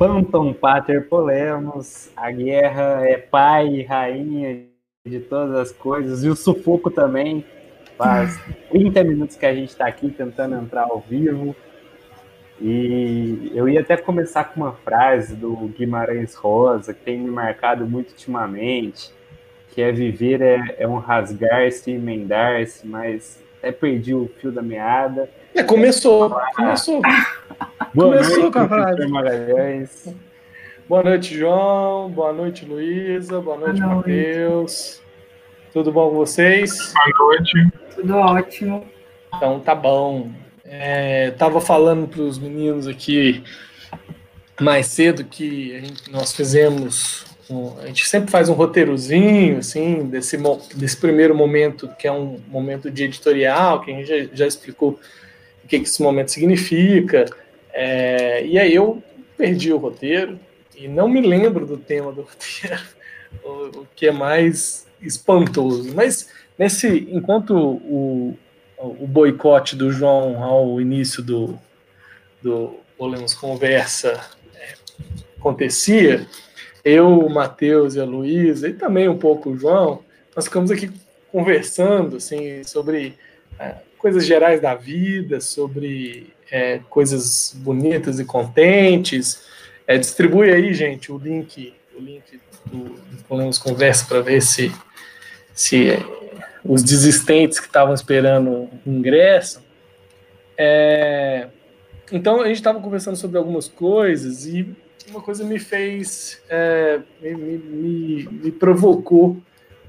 Phantom Pater Polemos, a guerra é pai e rainha de todas as coisas, e o sufoco também. Faz 30 minutos que a gente está aqui tentando entrar ao vivo. E eu ia até começar com uma frase do Guimarães Rosa, que tem me marcado muito ultimamente, que é viver é, é um rasgar-se e emendar-se, mas até perdi o fio da meada. É, começou, começou. Boa começou noite, com a frase. professor Magalhães. Boa noite, João. Boa noite, Luísa. Boa noite, Boa noite. Matheus. Tudo bom com vocês? Boa noite. Tudo ótimo. Então tá bom. É, tava falando para os meninos aqui mais cedo que a gente- nós fizemos. um- a gente sempre faz um roteirozinho assim desse, desse primeiro momento que é um momento de editorial que a gente já, já explicou que, que esse momento significa. É, e aí eu perdi o roteiro e não me lembro do tema do roteiro, o, o que é mais espantoso. Mas nesse enquanto o, o boicote do João ao início do, do Bolemos Conversa é, acontecia, eu, o Matheus e a Luísa, e também um pouco o João, nós ficamos aqui conversando assim, sobre é, coisas gerais da vida, sobre é, coisas bonitas e contentes. É, distribui aí, gente, o link, o link do, do Conversa para ver se, se é, os desistentes que estavam esperando ingresso. É, então a gente estava conversando sobre algumas coisas e uma coisa me fez, é, me, me, me provocou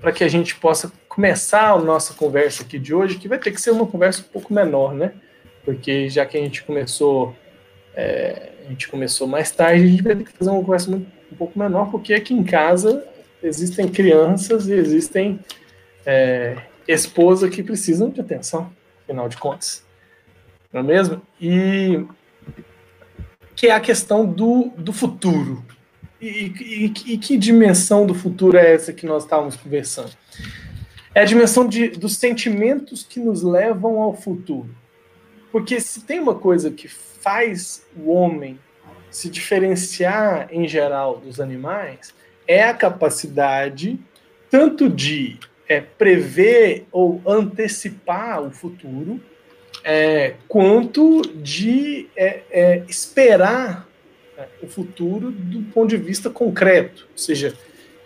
para que a gente possa começar a nossa conversa aqui de hoje, que vai ter que ser uma conversa um pouco menor, né? Porque já que a gente começou, é, a gente começou mais tarde, a gente vai ter que fazer uma conversa muito, um pouco menor, porque aqui em casa existem crianças e existem é, esposa que precisam de atenção, afinal de contas. Não é mesmo? E que é a questão do, do futuro. E, e, e que dimensão do futuro é essa que nós estávamos conversando? É a dimensão de, dos sentimentos que nos levam ao futuro. Porque se tem uma coisa que faz o homem se diferenciar em geral dos animais, é a capacidade tanto de é, prever ou antecipar o futuro, é, quanto de é, é, esperar é, o futuro do ponto de vista concreto, ou seja,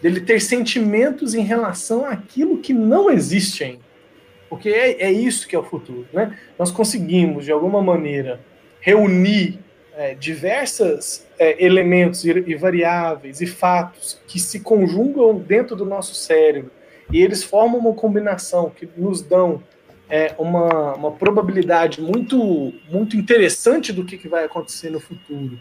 dele ter sentimentos em relação àquilo que não existe ainda. Porque é, é isso que é o futuro. Né? Nós conseguimos, de alguma maneira, reunir é, diversos é, elementos e, e variáveis e fatos que se conjugam dentro do nosso cérebro e eles formam uma combinação que nos dão é, uma, uma probabilidade muito, muito interessante do que, que vai acontecer no futuro,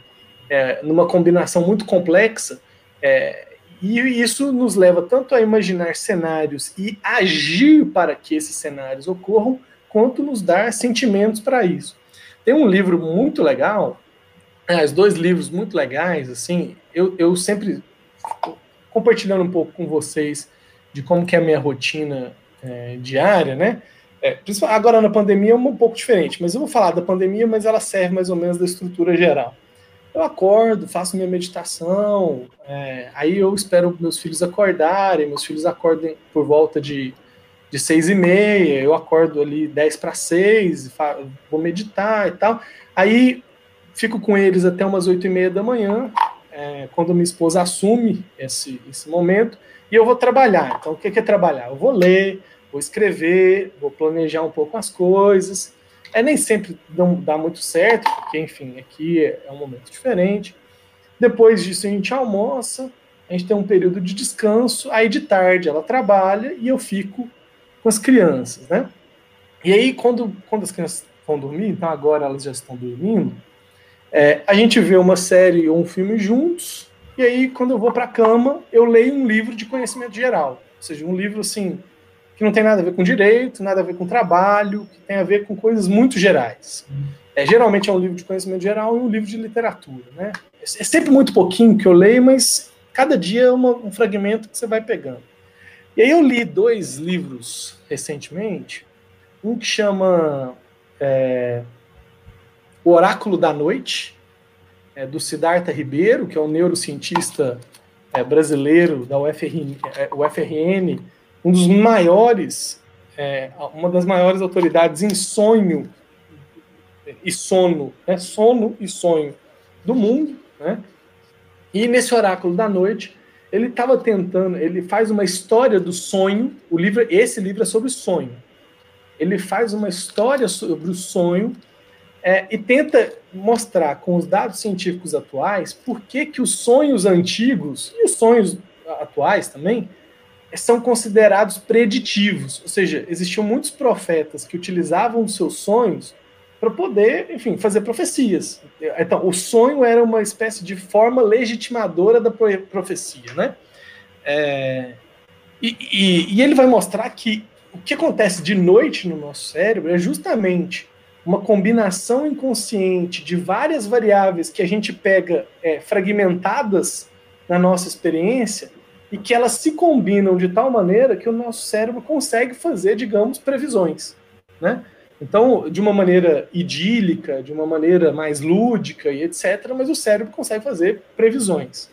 é, numa combinação muito complexa, é, e isso nos leva tanto a imaginar cenários e agir para que esses cenários ocorram, quanto nos dar sentimentos para isso. Tem um livro muito legal, os dois livros muito legais, assim, eu, eu sempre compartilhando um pouco com vocês de como que é a minha rotina é, diária, né? É, agora na pandemia é um pouco diferente, mas eu vou falar da pandemia, mas ela serve mais ou menos da estrutura geral. Eu acordo, faço minha meditação, é, aí eu espero meus filhos acordarem, meus filhos acordem por volta de, de seis e meia, eu acordo ali dez para seis, vou meditar e tal. Aí fico com eles até umas oito e meia da manhã, é, quando minha esposa assume esse, esse momento, e eu vou trabalhar. Então, o que é trabalhar? Eu vou ler, vou escrever, vou planejar um pouco as coisas. É nem sempre não dá muito certo, porque, enfim, aqui é um momento diferente. Depois disso, a gente almoça, a gente tem um período de descanso, aí de tarde ela trabalha e eu fico com as crianças, né? E aí, quando, quando as crianças vão dormir, então agora elas já estão dormindo, é, a gente vê uma série ou um filme juntos, e aí, quando eu vou para a cama, eu leio um livro de conhecimento geral. Ou seja, um livro, assim, que não tem nada a ver com direito, nada a ver com trabalho, que tem a ver com coisas muito gerais. É, geralmente é um livro de conhecimento geral e um livro de literatura, né? É sempre muito pouquinho que eu leio, mas cada dia é uma, um fragmento que você vai pegando. E aí eu li dois livros recentemente, um que chama é, O Oráculo da Noite, é, do Siddhartha Ribeiro, que é um neurocientista é, brasileiro da UFRN, é, UFRN, um dos maiores, é, uma das maiores autoridades em sonho e sono, né? sono e sonho do mundo, né? E nesse oráculo da noite, ele estava tentando, ele faz uma história do sonho, o livro, esse livro é sobre sonho. Ele faz uma história sobre o sonho é, e tenta mostrar com os dados científicos atuais por que, que os sonhos antigos e os sonhos atuais também são considerados preditivos. Ou seja, existiam muitos profetas que utilizavam os seus sonhos para poder, enfim, fazer profecias. Então, o sonho era uma espécie de forma legitimadora da profecia, né? É, e, e, e, ele vai mostrar que o que acontece de noite no nosso cérebro é justamente uma combinação inconsciente de várias variáveis que a gente pega é, fragmentadas na nossa experiência e que elas se combinam de tal maneira que o nosso cérebro consegue fazer, digamos, previsões, né? Então, de uma maneira idílica, de uma maneira mais lúdica e etc., mas o cérebro consegue fazer previsões.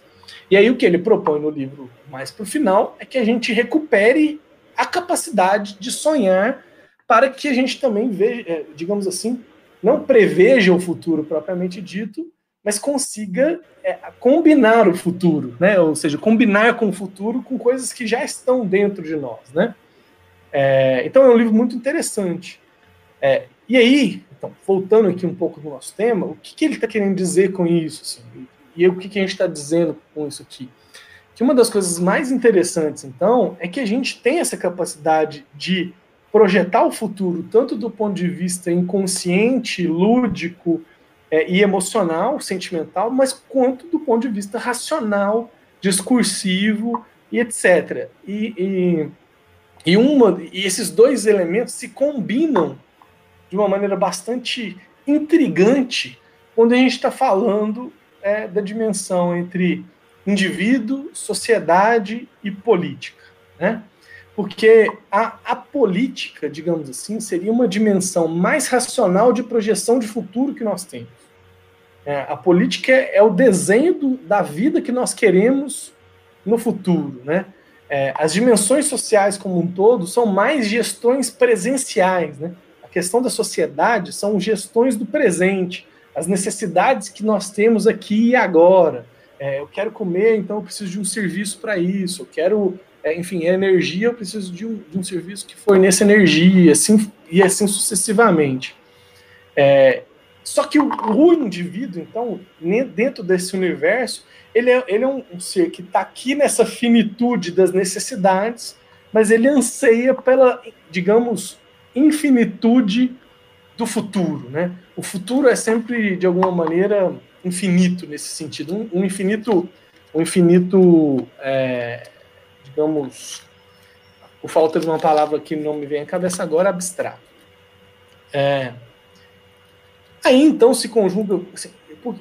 E aí o que ele propõe no livro mais para o final é que a gente recupere a capacidade de sonhar para que a gente também veja, é, digamos assim, não preveja o futuro propriamente dito, mas consiga é, combinar o futuro, né? Ou seja, combinar com o futuro com coisas que já estão dentro de nós, né? É, então é um livro muito interessante. É, e aí, então, voltando aqui um pouco do nosso tema, o que, que ele está querendo dizer com isso? Assim, e o que, que a gente está dizendo com isso aqui? Que uma das coisas mais interessantes, então, é que a gente tem essa capacidade de projetar o futuro, tanto do ponto de vista inconsciente, lúdico é, e emocional, sentimental, mas quanto do ponto de vista racional, discursivo e etc. E, e, e, uma, e esses dois elementos se combinam de uma maneira bastante intrigante quando a gente está falando é, da dimensão entre indivíduo, sociedade e política. Né? Porque a, a política, digamos assim, seria uma dimensão mais racional de projeção de futuro que nós temos. É, a política é, é o desenho do, da vida que nós queremos no futuro. Né? É, as dimensões sociais como um todo são mais gestões presenciais, né? questão da sociedade são gestões do presente, as necessidades que nós temos aqui e agora. É, eu quero comer, então eu preciso de um serviço para isso. Eu quero, é, enfim, energia, eu preciso de um, de um, serviço que forneça energia, assim, e assim sucessivamente. É, só que o, o, indivíduo, então, dentro desse universo, ele é, ele é um, um ser que está aqui nessa finitude das necessidades, mas ele anseia pela, digamos, infinitude do futuro, né? O futuro é sempre de alguma maneira infinito nesse sentido, um, um infinito, um infinito, é, digamos, por falta de uma palavra que não me vem à cabeça agora, abstrato. É, aí então se conjuga assim,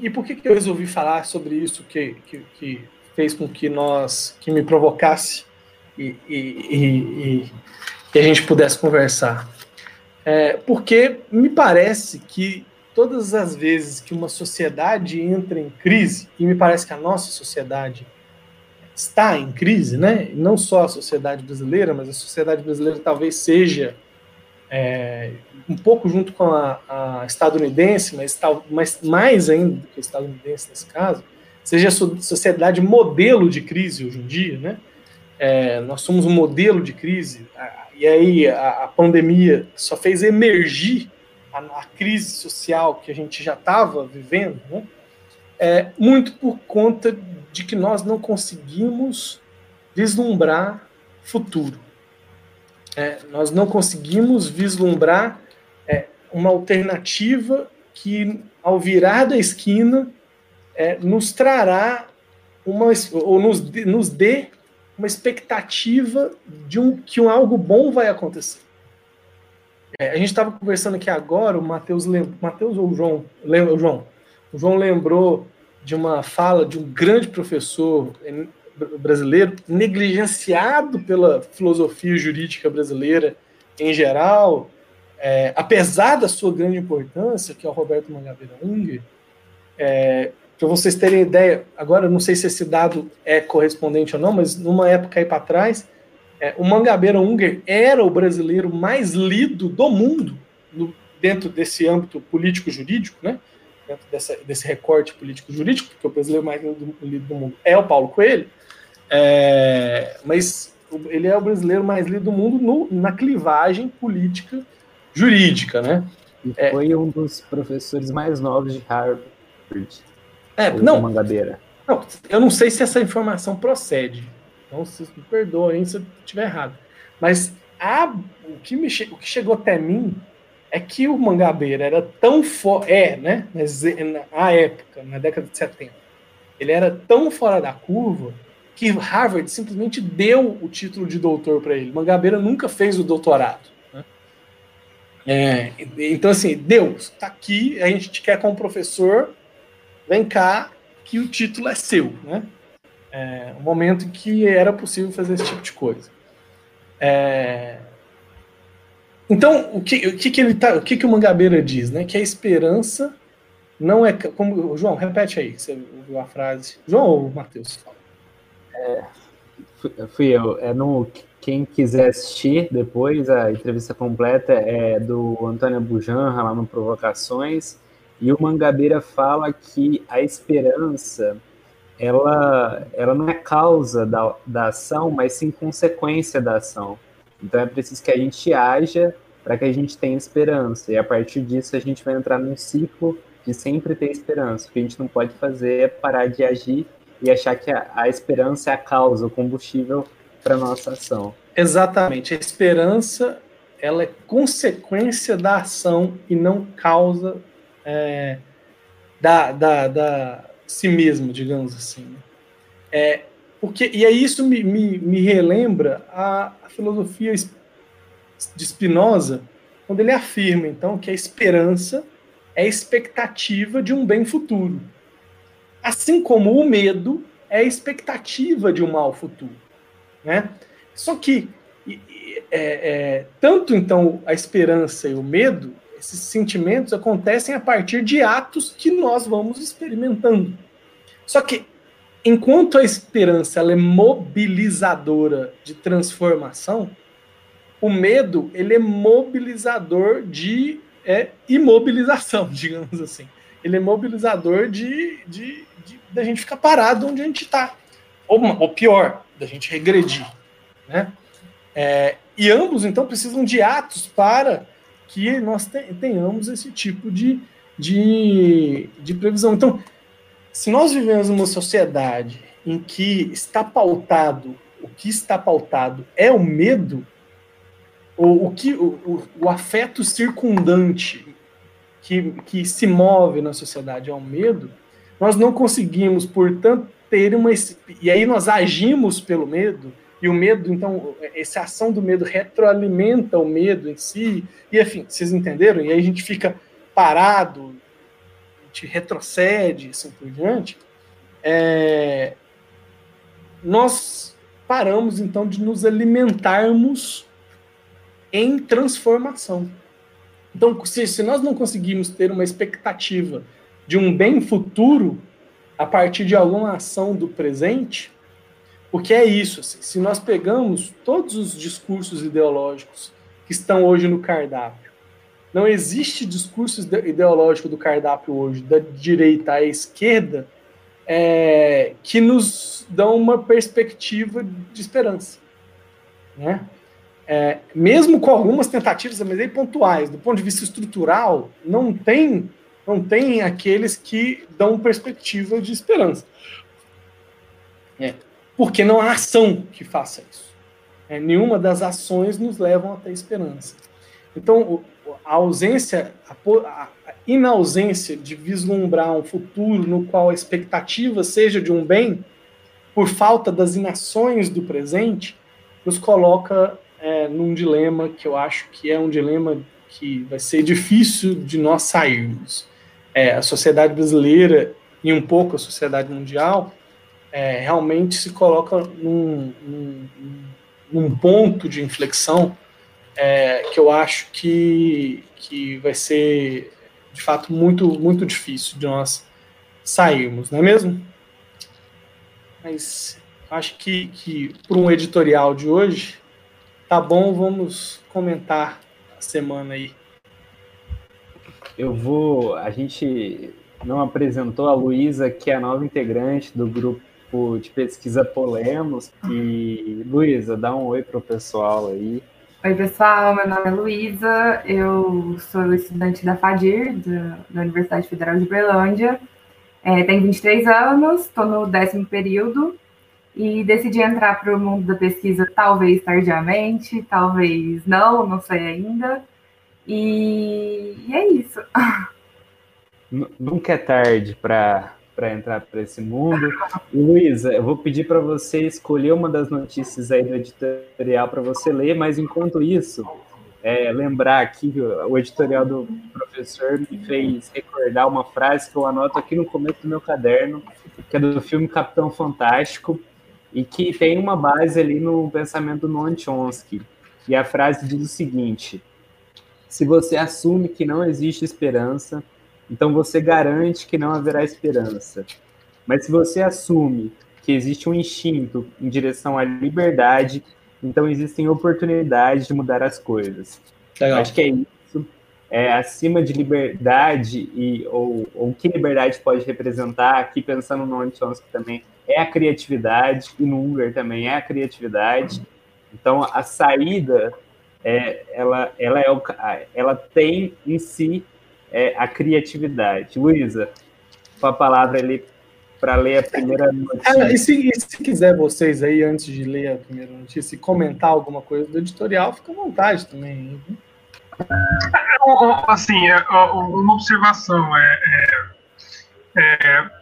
e por que, que eu resolvi falar sobre isso que, que, que fez com que nós que me provocasse e, e, e, e a gente pudesse conversar? É, porque me parece que todas as vezes que uma sociedade entra em crise, e me parece que a nossa sociedade está em crise, né? não só a sociedade brasileira, mas a sociedade brasileira talvez seja é, um pouco junto com a, a estadunidense, mas, tal, mas mais ainda do que a estadunidense nesse caso, seja a sociedade modelo de crise hoje em dia, né? É, nós somos um modelo de crise e aí a, a pandemia só fez emergir a, a, crise social que a gente já estava vivendo, né? é, muito por conta de que nós não conseguimos vislumbrar futuro. É, nós não conseguimos vislumbrar é, uma alternativa que, ao virar da esquina, é, nos trará uma, ou nos, nos dê uma expectativa de um, que um algo bom vai acontecer. É, a gente estava conversando aqui agora, o Matheus, Matheus ou o João, lembra, o João, o João lembrou de uma fala de um grande professor brasileiro, negligenciado pela filosofia jurídica brasileira em geral, é, apesar da sua grande importância, que é o Roberto Mangabeira Unger, é, para vocês terem ideia, agora não sei se esse dado é correspondente ou não, mas numa época aí para trás, é, o Mangabeira Unger era o brasileiro mais lido do mundo, no, dentro desse âmbito político-jurídico, né? dentro dessa, desse recorte político-jurídico, porque o brasileiro mais lido do mundo é o Paulo Coelho, é, mas ele é o brasileiro mais lido do mundo no, na clivagem política jurídica, né? E foi é, um dos professores mais novos de Harvard. É, não, Mangabeira. Não, eu não sei se essa informação procede. Então, se me perdoem se eu estiver errado. Mas a, o, que me, o que chegou até mim é que o Mangabeira era tão forte. É, né? Na época, na década de 70. Ele era tão fora da curva que Harvard simplesmente deu o título de doutor para ele. Mangabeira nunca fez o doutorado. Né? É, então, assim, Deus, está aqui, a gente te quer como professor, vem cá que o título é seu, né? É, um momento em que era possível fazer esse tipo de coisa. É... Então, o que, o que, que ele tá, o que, que o Mangabeira diz, né? Que a esperança não é como João, repete aí, você ouviu a frase. João ou Matheus? É, fui eu. É no quem quiser assistir depois a entrevista completa é do Antônio Bujanra lá no Provocações e o Mangabeira fala que a esperança ela, ela não é causa da, da ação, mas sim consequência da ação. Então é preciso que a gente haja para que a gente tenha esperança. E a partir disso a gente vai entrar num ciclo de sempre ter esperança. O que a gente não pode fazer é parar de agir e achar que a, a esperança é a causa, o combustível para nossa ação. Exatamente. A esperança ela é consequência da ação e não causa é, da, da, da si mesmo, digamos assim. É, porque, e aí isso me, me, me relembra a, a, filosofia de Spinoza, quando ele afirma, então, que a esperança é a expectativa de um bem futuro. Assim como o medo é a expectativa de um mal futuro. Né? Só que é, é, tanto então a esperança e o medo esses sentimentos acontecem a partir de atos que nós vamos experimentando. Só que, enquanto a esperança é mobilizadora de transformação, o medo ele é mobilizador de é, imobilização, digamos assim. Ele é mobilizador de, de, de da gente ficar parado onde a gente está. Ou, ou pior, da gente regredir. Né? É, e ambos, então, precisam de atos para que nós tenhamos esse tipo de, de, de previsão. Então, se nós vivemos uma sociedade em que está pautado, o que está pautado é o medo, ou o que o, o, o afeto circundante que, que se move na sociedade é o medo, nós não conseguimos, portanto, ter uma. E aí nós agimos pelo medo, e o medo, então, essa ação do medo retroalimenta o medo em si. E, enfim, vocês entenderam? E aí a gente fica parado, a gente retrocede, assim por diante. É... Nós paramos, então, de nos alimentarmos em transformação. Então, se, se nós não conseguimos ter uma expectativa de um bem futuro a partir de alguma ação do presente, porque é isso, assim, se nós pegamos todos os discursos ideológicos que estão hoje no cardápio, não existe discurso ideológico do cardápio hoje, da direita à esquerda, é, que nos dão uma perspectiva de esperança. Né? É, mesmo com algumas tentativas, mas aí pontuais, do ponto de vista estrutural, não tem, não tem aqueles que dão perspectiva de esperança. É porque não há ação que faça isso. É, nenhuma das ações nos levam a ter esperança. Então, a ausência, a, inausência de vislumbrar um futuro no qual a expectativa seja de um bem, por falta das inações do presente, nos coloca é, num dilema que eu acho que é um dilema que vai ser difícil de nós sairmos. É, a sociedade brasileira e um pouco a sociedade mundial é, realmente se coloca num, num, num, ponto de inflexão é, que eu acho que, que vai ser, de fato, muito, muito difícil de nós sairmos, não é mesmo? Mas acho que, que para um editorial de hoje, tá bom, vamos comentar a semana aí. Eu vou. A gente não apresentou a Luísa, que é a nova integrante do grupo de pesquisa Polemos. E, Luísa, dá um oi para o pessoal aí. Oi, pessoal, meu nome é Luísa, eu sou estudante da FADIR, da, da Universidade Federal de Berlândia. É, tenho 23 anos, estou no décimo período e decidi entrar para o mundo da pesquisa talvez tardiamente, talvez não, não sei ainda. E, e é isso. Nunca é tarde para entrar para esse mundo. Luísa, eu vou pedir para você escolher uma das notícias aí do editorial para você ler, mas enquanto isso, é, lembrar aqui o editorial do professor me fez recordar uma frase que eu anoto aqui no começo do meu caderno, que é do filme Capitão Fantástico, e que tem uma base ali no pensamento do Noam Chomsky. E a frase diz o seguinte: se você assume que não existe esperança, então você garante que não haverá esperança. Mas se você assume que existe um instinto em direção à liberdade, então existem oportunidades de mudar as coisas. Legal. Acho que é isso. É, acima de liberdade e ou, ou o que liberdade pode representar, aqui pensando no Noam Chomsky também, é a criatividade, e no Unger também é a criatividade. Então, a saída, é, ela, ela, é o, ela tem em si é, a criatividade. Luísa, com a palavra ali para ler a primeira notícia. É, e, se, e, se, quiser vocês aí, antes de ler a primeira notícia, comentar alguma coisa do editorial, fica à vontade também. Assim, é, uma observação é, é, é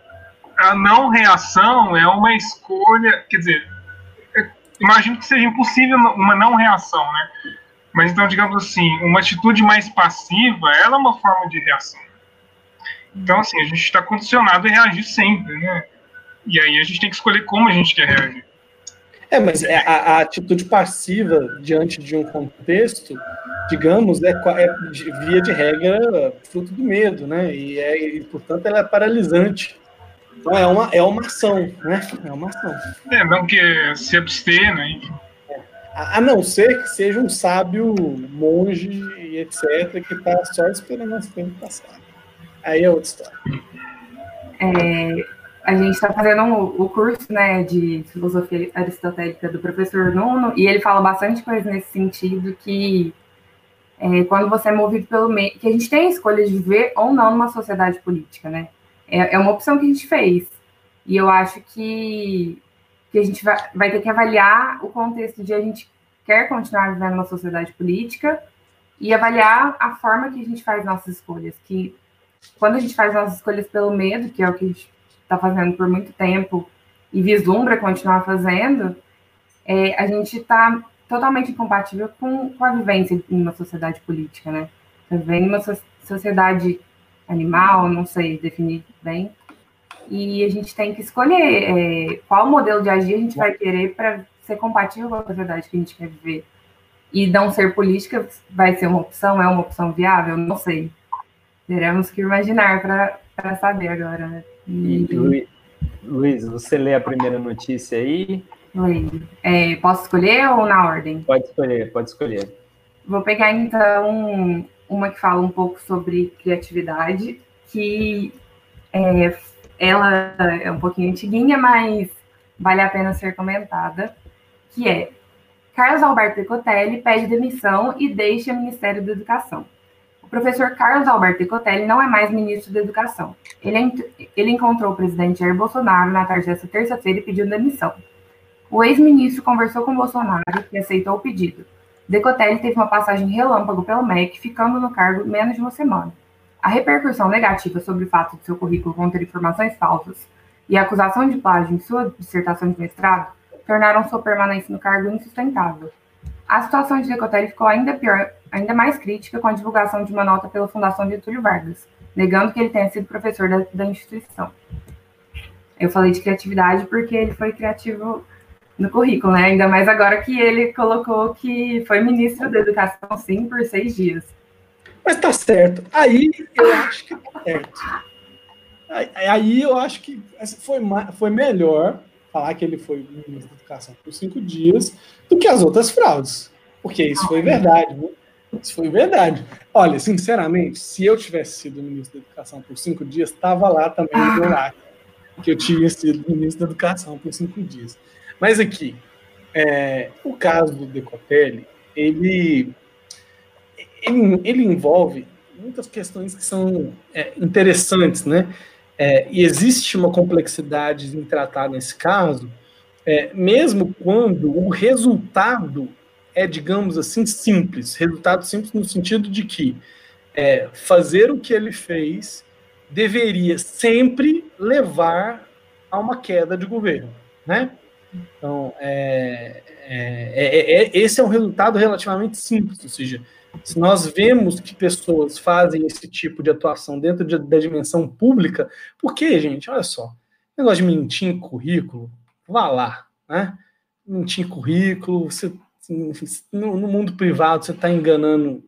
a não reação é uma escolha, quer dizer, é, imagino que seja impossível uma não reação, né? Mas então, digamos assim, uma atitude mais passiva, ela é uma forma de reação. Então, assim, a gente está condicionado a reagir sempre, né? E aí a gente tem que escolher como a gente quer reagir. É, mas é, a, a atitude passiva diante de um contexto, digamos, é, é via de regra fruto do medo, né? E, é, e portanto, ela é paralisante. Então é uma, é uma ação, né? É uma ação. É, não que se abster, né? A não ser que seja um sábio monge e etc., que está só esperando as tempo passar. Aí é outra história. É, a gente está fazendo o curso né, de filosofia aristotélica do professor Nuno, e ele fala bastante coisa nesse sentido que é, quando você é movido pelo meio, que a gente tem a escolha de viver ou não numa sociedade política, né? É, é uma opção que a gente fez. E eu acho que, que a gente vai, vai ter que avaliar o contexto de a gente quer continuar vivendo numa sociedade política e avaliar a forma que a gente faz nossas escolhas. Que quando a gente faz nossas escolhas pelo medo, que é o que a gente está fazendo por muito tempo e vislumbra continuar fazendo, é, a gente está totalmente incompatível com, com a vivência em uma sociedade política, né? Tá vivendo uma so sociedade animal, não sei definir bem. E a gente tem que escolher é, qual modelo de agir a gente vai querer para ser compatível com a sociedade que a gente quer viver. E não ser política vai ser uma opção, é uma opção viável? Não sei. Teremos que imaginar para saber agora. Né? E, Luiz, você lê a primeira notícia aí? Leio. É, posso escolher ou na ordem? Pode escolher, pode escolher. Vou pegar então uma que fala um pouco sobre criatividade, que é, ela é um pouquinho antiguinha, mas vale a pena ser comentada, que é Carlos Alberto Decotelli pede demissão e deixa o Ministério da Educação. O professor Carlos Alberto Decotelli não é mais ministro da Educação. Ele, ele encontrou o presidente Jair Bolsonaro na tarde desta terça-feira e pediu demissão. O ex-ministro conversou com Bolsonaro e aceitou o pedido. Decotelli teve uma passagem relâmpago pelo MEC, ficando no cargo menos de uma semana. A repercussão negativa sobre o fato de seu currículo conter informações falsas e a acusação de plágio em sua dissertação de mestrado tornaram sua permanência no cargo insustentável. A situação de Decotelli ficou ainda pior, ainda mais crítica com a divulgação de uma nota pela Fundação Getúlio Vargas, negando que ele tenha sido professor da, da instituição. Eu falei de criatividade porque ele foi criativo no currículo, né? Ainda mais agora que ele colocou que foi ministro da Educação, sim, por seis dias. Mas tá certo. Aí eu acho que tá certo. Aí eu acho que foi, foi melhor falar que ele foi ministro da Educação por cinco dias do que as outras fraudes. Porque isso foi verdade, né? Isso foi verdade. Olha, sinceramente, se eu tivesse sido ministro da Educação por cinco dias, estava lá também no lado, que eu tinha sido ministro da Educação por cinco dias. Mas aqui, é, o caso do Decotelli, ele, ele, ele envolve muitas questões que são é, interessantes, né? É, e existe uma complexidade em tratar nesse caso, é, mesmo quando o resultado é, digamos assim, simples. Resultado simples no sentido de que é, fazer o que ele fez deveria sempre levar a uma queda de governo, né? Então, é, é, esse é um resultado relativamente simples, ou seja, se nós vemos que pessoas fazem esse tipo de atuação dentro de, da dimensão pública, por que, gente? Olha só, negócio de mentir em currículo, vá lá, né? Mentir em currículo, você, no, no mundo privado você está enganando,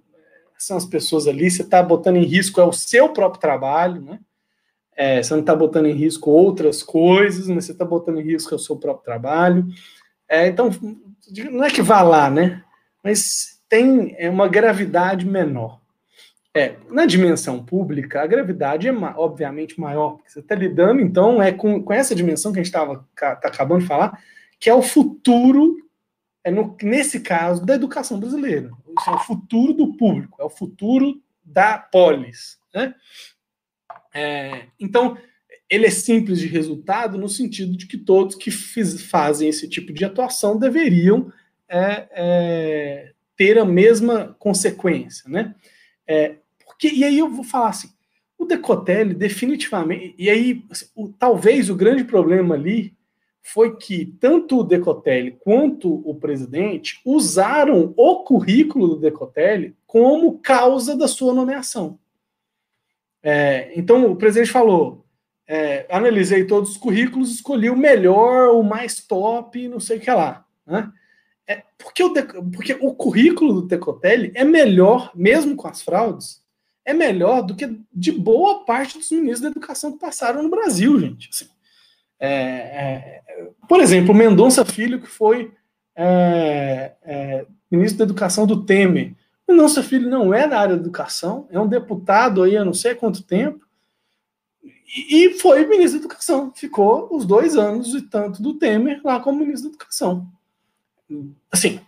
são as pessoas ali, você está botando em risco é o seu próprio trabalho, né? É, você não está botando em risco outras coisas, mas você está botando em risco é o seu próprio trabalho. É, então, não é que vá lá, né? Mas tem é, uma gravidade menor. É, na dimensão pública, a gravidade é obviamente maior, porque você está lidando, então, é com, com essa dimensão que a gente estava tá acabando de falar, que é o futuro, é no, nesse caso, da educação brasileira. Isso é o futuro do público, é o futuro da polis. Né? É, então, ele é simples de resultado no sentido de que todos que fiz, fazem esse tipo de atuação deveriam é, é, ter a mesma consequência, né? É, porque, e aí eu vou falar assim, o Decotelli definitivamente, e aí assim, o, talvez o grande problema ali foi que tanto o Decotelli quanto o presidente usaram o currículo do Decotelli como causa da sua nomeação. É, então o presidente falou: é, analisei todos os currículos, escolhi o melhor, o mais top, não sei o que lá. Né? É, porque, o, porque o currículo do Decotelli é melhor, mesmo com as fraudes, é melhor do que de boa parte dos ministros da educação que passaram no Brasil, gente. Assim, é, é, por exemplo, Mendonça Filho, que foi é, é, ministro da Educação do Temer. Mendonça Filho não é da área da educação, é um deputado aí há não sei quanto tempo, e foi ministro da Educação. Ficou os dois anos e tanto do Temer lá como ministro da Educação assim,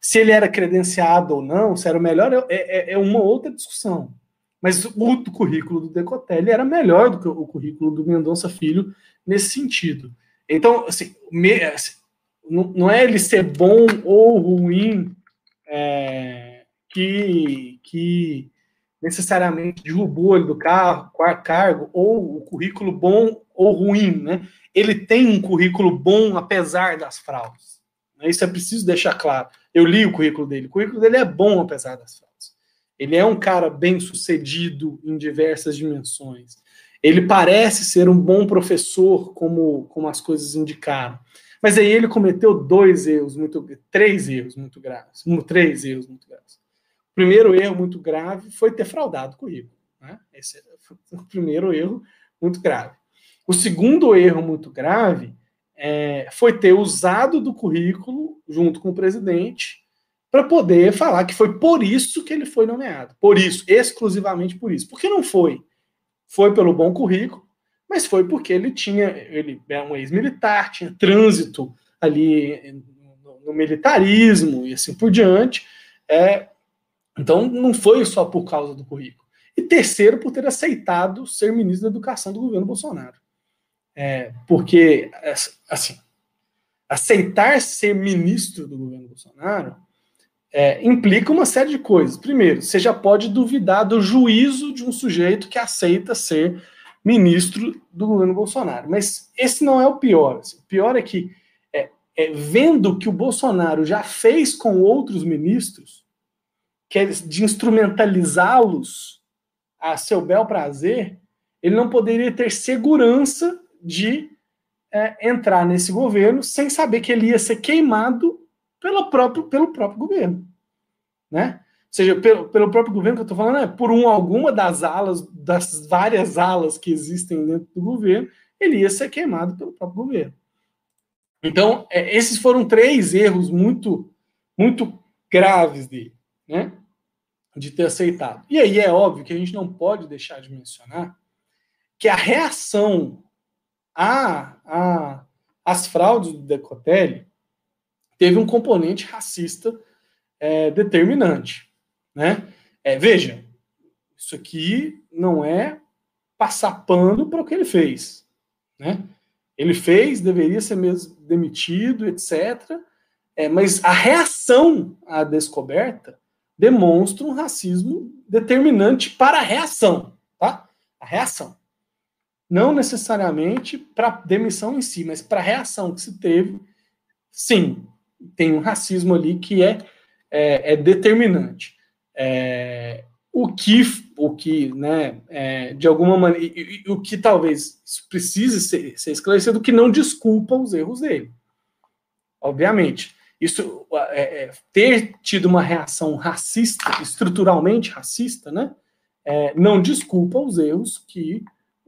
se ele era credenciado ou não, se era o melhor, é, é, é uma outra discussão. Mas o currículo do Decotelli era melhor do que o currículo do Mendonça Filho nesse sentido. Então, assim, me, assim não, não, é ele ser bom ou ruim é, que, que necessariamente derrubou ele do carro, cargo, ou o currículo bom ou ruim, né? Ele tem um currículo bom apesar das fraudes. Né? Isso é preciso deixar claro. Eu li o currículo dele. O currículo dele é bom, apesar das faltas. Ele é um cara bem sucedido em diversas dimensões. Ele parece ser um bom professor, como, como as coisas indicaram. Mas aí ele cometeu dois erros, muito, três erros muito graves. Três erros muito graves. O primeiro erro muito grave foi ter fraudado o currículo. Né? Esse foi o primeiro erro muito grave. O segundo erro muito grave é, foi ter usado do currículo, junto com o presidente, para poder falar que foi por isso que ele foi nomeado. Por isso, exclusivamente por isso. Porque não foi. Foi pelo bom currículo, mas foi porque ele tinha, ele é um ex-militar, tinha trânsito ali no, militarismo e assim por diante. É, então, não foi só por causa do currículo. E terceiro, por ter aceitado ser ministro da Educação do governo Bolsonaro. É, porque, assim, aceitar ser ministro do governo Bolsonaro é, implica uma série de coisas. Primeiro, você já pode duvidar do juízo de um sujeito que aceita ser ministro do governo Bolsonaro. Mas esse não é o pior. Assim. O pior é que, é, é, vendo que o Bolsonaro já fez com outros ministros, que é de instrumentalizá-los a seu bel prazer, ele não poderia ter segurança de é, entrar nesse governo sem saber que ele ia ser queimado pelo próprio, pelo próprio governo. Né? seja, pelo, pelo próprio governo que eu estou falando, é por um, alguma das alas, das várias alas que existem dentro do governo, ele ia ser queimado pelo próprio governo. Então, é, esses foram três erros muito, muito graves dele, né? De ter aceitado. E aí é óbvio que a gente não pode deixar de mencionar que a reação a, a as fraudes do Decotelli teve um componente racista é, determinante. Né? É, veja, isso aqui não é passar pano para o que ele fez. Né? Ele fez, deveria ser mesmo demitido, etc. É, mas a reação à descoberta demonstra um racismo determinante para a reação. Tá? A reação. Não necessariamente para demissão em si, mas para a reação que se teve, sim, tem um racismo ali que é, é, é determinante. É, o que, o que né, é, de alguma maneira, o que talvez precise ser, ser esclarecido, que não desculpa os erros dele. Obviamente. Isso, é, é, ter tido uma reação racista, estruturalmente racista, né, é, não desculpa os erros que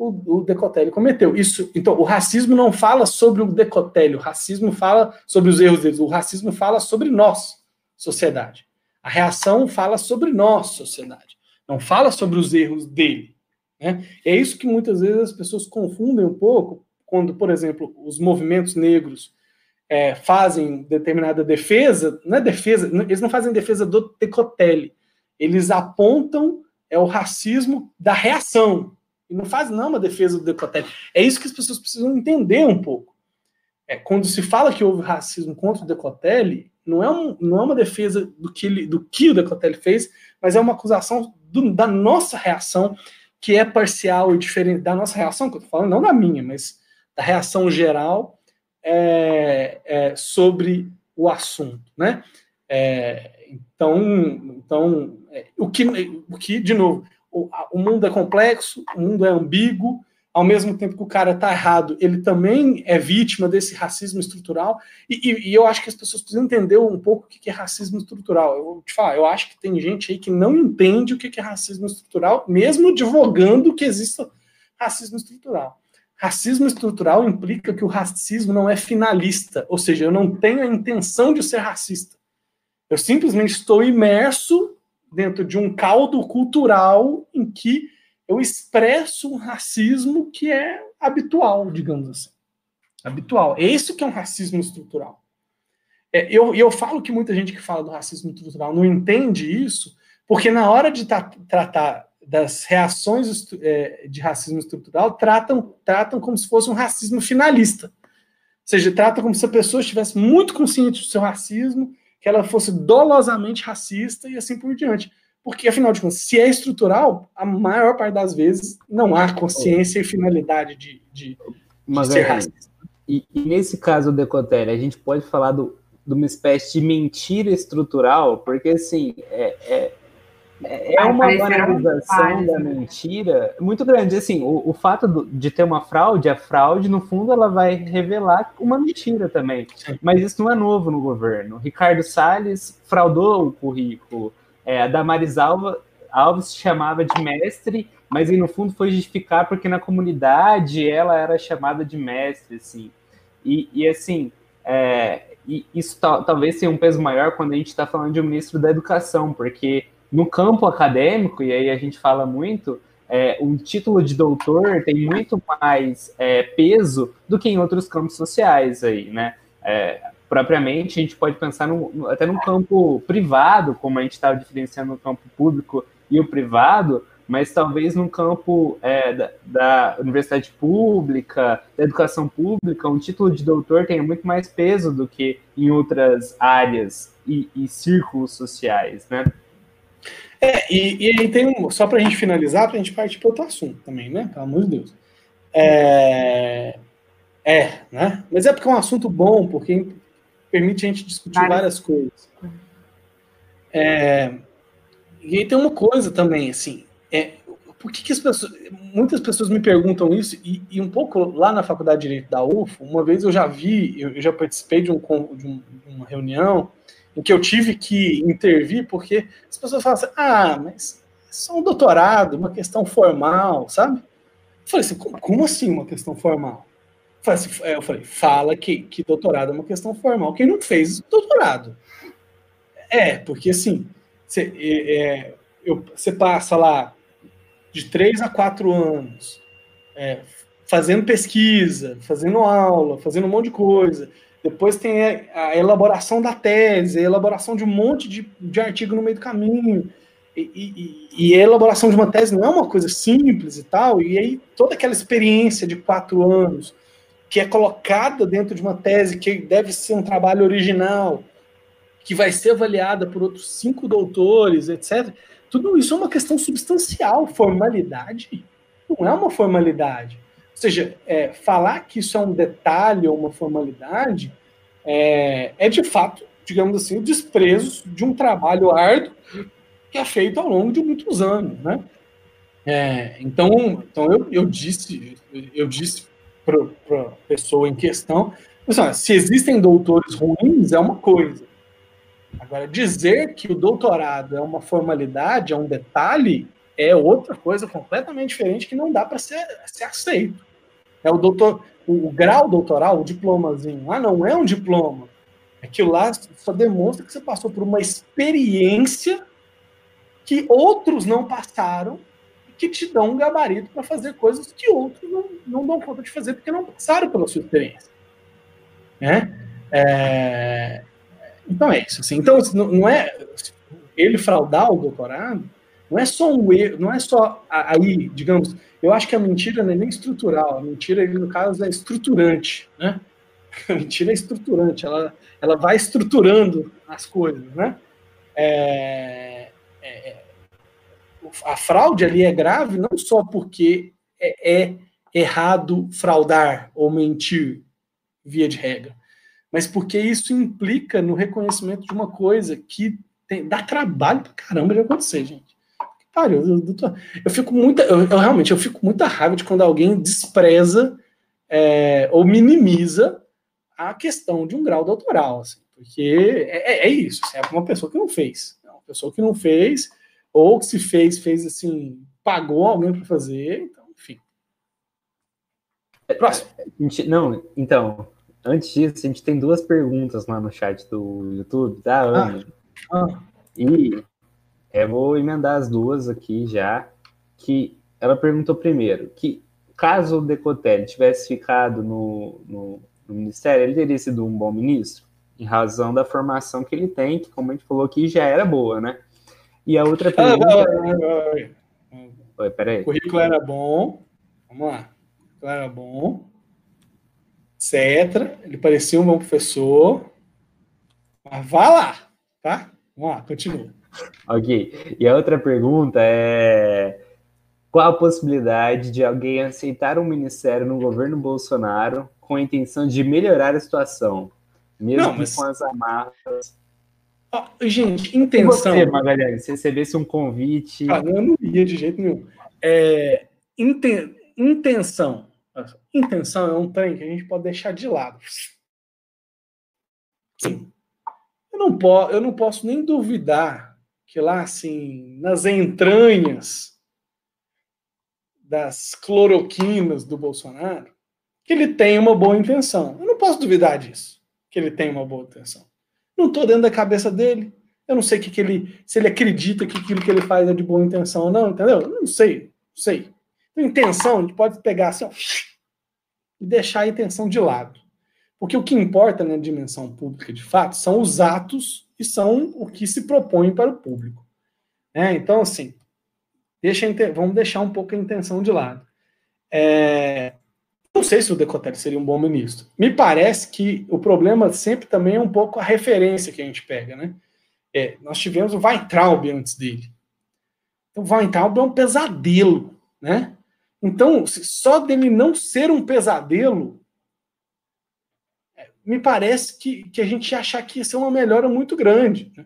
o, o Decotelli cometeu. Isso, então, o racismo não fala sobre o Decotelli, o racismo fala sobre os erros deles, o racismo fala sobre nós, sociedade. A reação fala sobre nós, sociedade. Não fala sobre os erros dele. Né? É isso que muitas vezes as pessoas confundem um pouco quando, por exemplo, os movimentos negros é, fazem determinada defesa, não é defesa, eles não fazem defesa do Decotelli, eles apontam é o racismo da reação, e não faz não uma defesa do Decotelli. É isso que as pessoas precisam entender um pouco. É, quando se fala que houve racismo contra o Decotelli, não é, um, não é uma defesa do que, ele, do que o Decotelli fez, mas é uma acusação do, da nossa reação, que é parcial e diferente da nossa reação, que eu estou falando, não da minha, mas da reação geral é, é, sobre o assunto. Né? É, então, então é, o, que, o que, de novo, o, o mundo é complexo, o mundo é ambíguo, ao mesmo tempo que o cara está errado, ele também é vítima desse racismo estrutural, e, e, e, eu acho que as pessoas precisam entender um pouco o que é racismo estrutural. Eu te falar, eu acho que tem gente aí que não entende o que é racismo estrutural, mesmo divulgando que exista racismo estrutural. Racismo estrutural implica que o racismo não é finalista, ou seja, eu não tenho a intenção de ser racista. Eu simplesmente estou imerso dentro de um caldo cultural em que eu expresso um racismo que é habitual, digamos assim. Habitual. Esse que é um racismo estrutural. É, eu, eu falo que muita gente que fala do racismo estrutural não entende isso, porque na hora de tratar das reações é, de racismo estrutural, tratam, tratam como se fosse um racismo finalista. Ou seja, tratam como se a pessoa estivesse muito consciente do seu racismo que ela fosse dolosamente racista e assim por diante. Porque, afinal de contas, se é estrutural, a maior parte das vezes não há consciência e finalidade de, de, de ser é, racista. E, e, nesse caso Decotelli, a gente pode falar do, de uma espécie de mentira estrutural, porque, assim, é, é é, uma banalização da mentira muito grande. Assim, o, o fato do, de ter uma fraude, a fraude, no fundo, ela vai revelar uma mentira também. Mas isso não é novo no governo. Ricardo Salles fraudou o currículo. É, a Damaris Alva, Alves se chamava de mestre, mas aí, no fundo foi justificar porque na comunidade ela era chamada de mestre, assim. E, e assim, é, e isso talvez tenha um peso maior quando a gente está falando de um ministro da educação, porque no campo acadêmico, e aí a gente fala muito, é, um título de doutor tem muito mais é, peso do que em outros campos sociais aí, né? É, propriamente, a gente pode pensar no, até no campo privado, como a gente está diferenciando o campo público e o privado, mas talvez no campo é, da, da, universidade pública, da educação pública, um título de doutor tenha muito mais peso do que em outras áreas e, e círculos sociais, né? É, e, e aí tem um. Só para a gente finalizar, para a gente partir para outro assunto também, né? Pelo amor de Deus. É, é, né? Mas é porque é um assunto bom, porque permite a gente discutir várias, várias coisas. É, e aí tem uma coisa também, assim. É, por que, que as pessoas. Muitas pessoas me perguntam isso, e, e, um pouco lá na Faculdade de Direito da UFO, uma vez eu já vi, eu, eu já participei de, um, de, um, de uma reunião em que eu tive que intervir, porque as pessoas falam assim, ah, mas é só um doutorado, uma questão formal, sabe? Eu falei assim, como, como assim uma questão formal? Eu falei, assim, é, eu falei, fala que, que doutorado é uma questão formal. Quem não fez doutorado? É, porque assim, você, é, é, passa lá de três a quatro anos é, fazendo pesquisa, fazendo aula, fazendo um monte de coisa. Depois tem a, elaboração da tese, a elaboração de um monte de, de artigo no meio do caminho. E, e, e, a elaboração de uma tese não é uma coisa simples e tal, e aí toda aquela experiência de quatro anos que é colocada dentro de uma tese que deve ser um trabalho original, que vai ser avaliada por outros cinco doutores, etc. Tudo isso é uma questão substancial. Formalidade não é uma formalidade. Ou seja, é, falar que isso é um detalhe ou uma formalidade é, é, de fato, digamos assim, o desprezo de um trabalho árduo que é feito ao longo de muitos anos, né? É, então, então eu, eu disse, eu disse para a pessoa em questão, se existem doutores ruins é uma coisa. Agora, dizer que o doutorado é uma formalidade, é um detalhe, é outra coisa completamente diferente que não dá para ser, ser aceito. É o doutor, o, o, grau doutoral, o diplomazinho. Ah, não é um diploma. Aquilo lá só demonstra que você passou por uma experiência que outros não passaram e que te dão um gabarito para fazer coisas que outros não, não dão conta de fazer porque não passaram pela sua experiência. Né? É... Então é isso. Assim. Então, não é ele fraudar o doutorado, não é só um erro, não é só aí, digamos, eu acho que a mentira não é nem estrutural, a mentira, no caso, é estruturante, né? A mentira é estruturante, ela, ela vai estruturando as coisas, né? É, é, é a fraude ali é grave não só porque é, é errado fraudar ou mentir, via de regra, mas porque isso implica no reconhecimento de uma coisa que tem, dá trabalho pra caramba de acontecer, gente. Eu, eu, eu fico muita. Eu, eu, realmente eu fico muita raiva de quando alguém despreza é, ou minimiza a questão de um grau doutoral, assim, porque é, é, é isso, assim, é uma pessoa que não fez. É uma pessoa que não fez, ou que se fez, fez assim, pagou alguém para fazer, então, enfim. Próximo. Não, então, antes disso, a gente tem duas perguntas lá no chat do YouTube, da Ana. Ah, ah. E eu vou emendar as duas aqui já, que ela perguntou primeiro, que caso o Decotelli tivesse ficado no, no, no, ministério, ele teria sido um bom ministro, em razão da formação que ele tem, que como a gente falou aqui, já era boa, né? E a outra pergunta... Ah, Oi, peraí. O currículo era bom, vamos lá, o currículo era bom, etc. Ele parecia um bom professor, mas vá lá, tá? Vamos lá, continua. Ok. E a outra pergunta é: qual a possibilidade de alguém aceitar um ministério no governo Bolsonaro com a intenção de melhorar a situação, mesmo não, mas... com as amarras? Gente, intenção. E você, Magalhães, se recebesse um convite. Ah, eu não ia de jeito nenhum. É, inten... Intenção. Intenção é um trem que a gente pode deixar de lado. Sim. Eu não, po eu não posso nem duvidar que lá, assim, nas entranhas das cloroquinas do Bolsonaro, que ele tem uma boa intenção. Eu não posso duvidar disso, que ele tem uma boa intenção. Não estou dentro da cabeça dele. Eu não sei que, que ele, se ele acredita que aquilo que ele faz é de boa intenção ou não, entendeu? Eu não sei, não sei. Então, intenção, a gente pode pegar assim, ó, e deixar a intenção de lado. Porque o que importa na dimensão pública, de fato, são os atos e são o que se propõe para o público. É, então, assim, deixa, vamos deixar um pouco a intenção de lado. É, não sei se o Decotelli seria um bom ministro. Me parece que o problema sempre também é um pouco a referência que a gente pega, né? É, nós tivemos o Weintraub antes dele. Então, o Weintraub é um pesadelo, né? Então, só dele não ser um pesadelo, me parece que, que a gente ia achar que ia ser uma melhora muito grande. Né?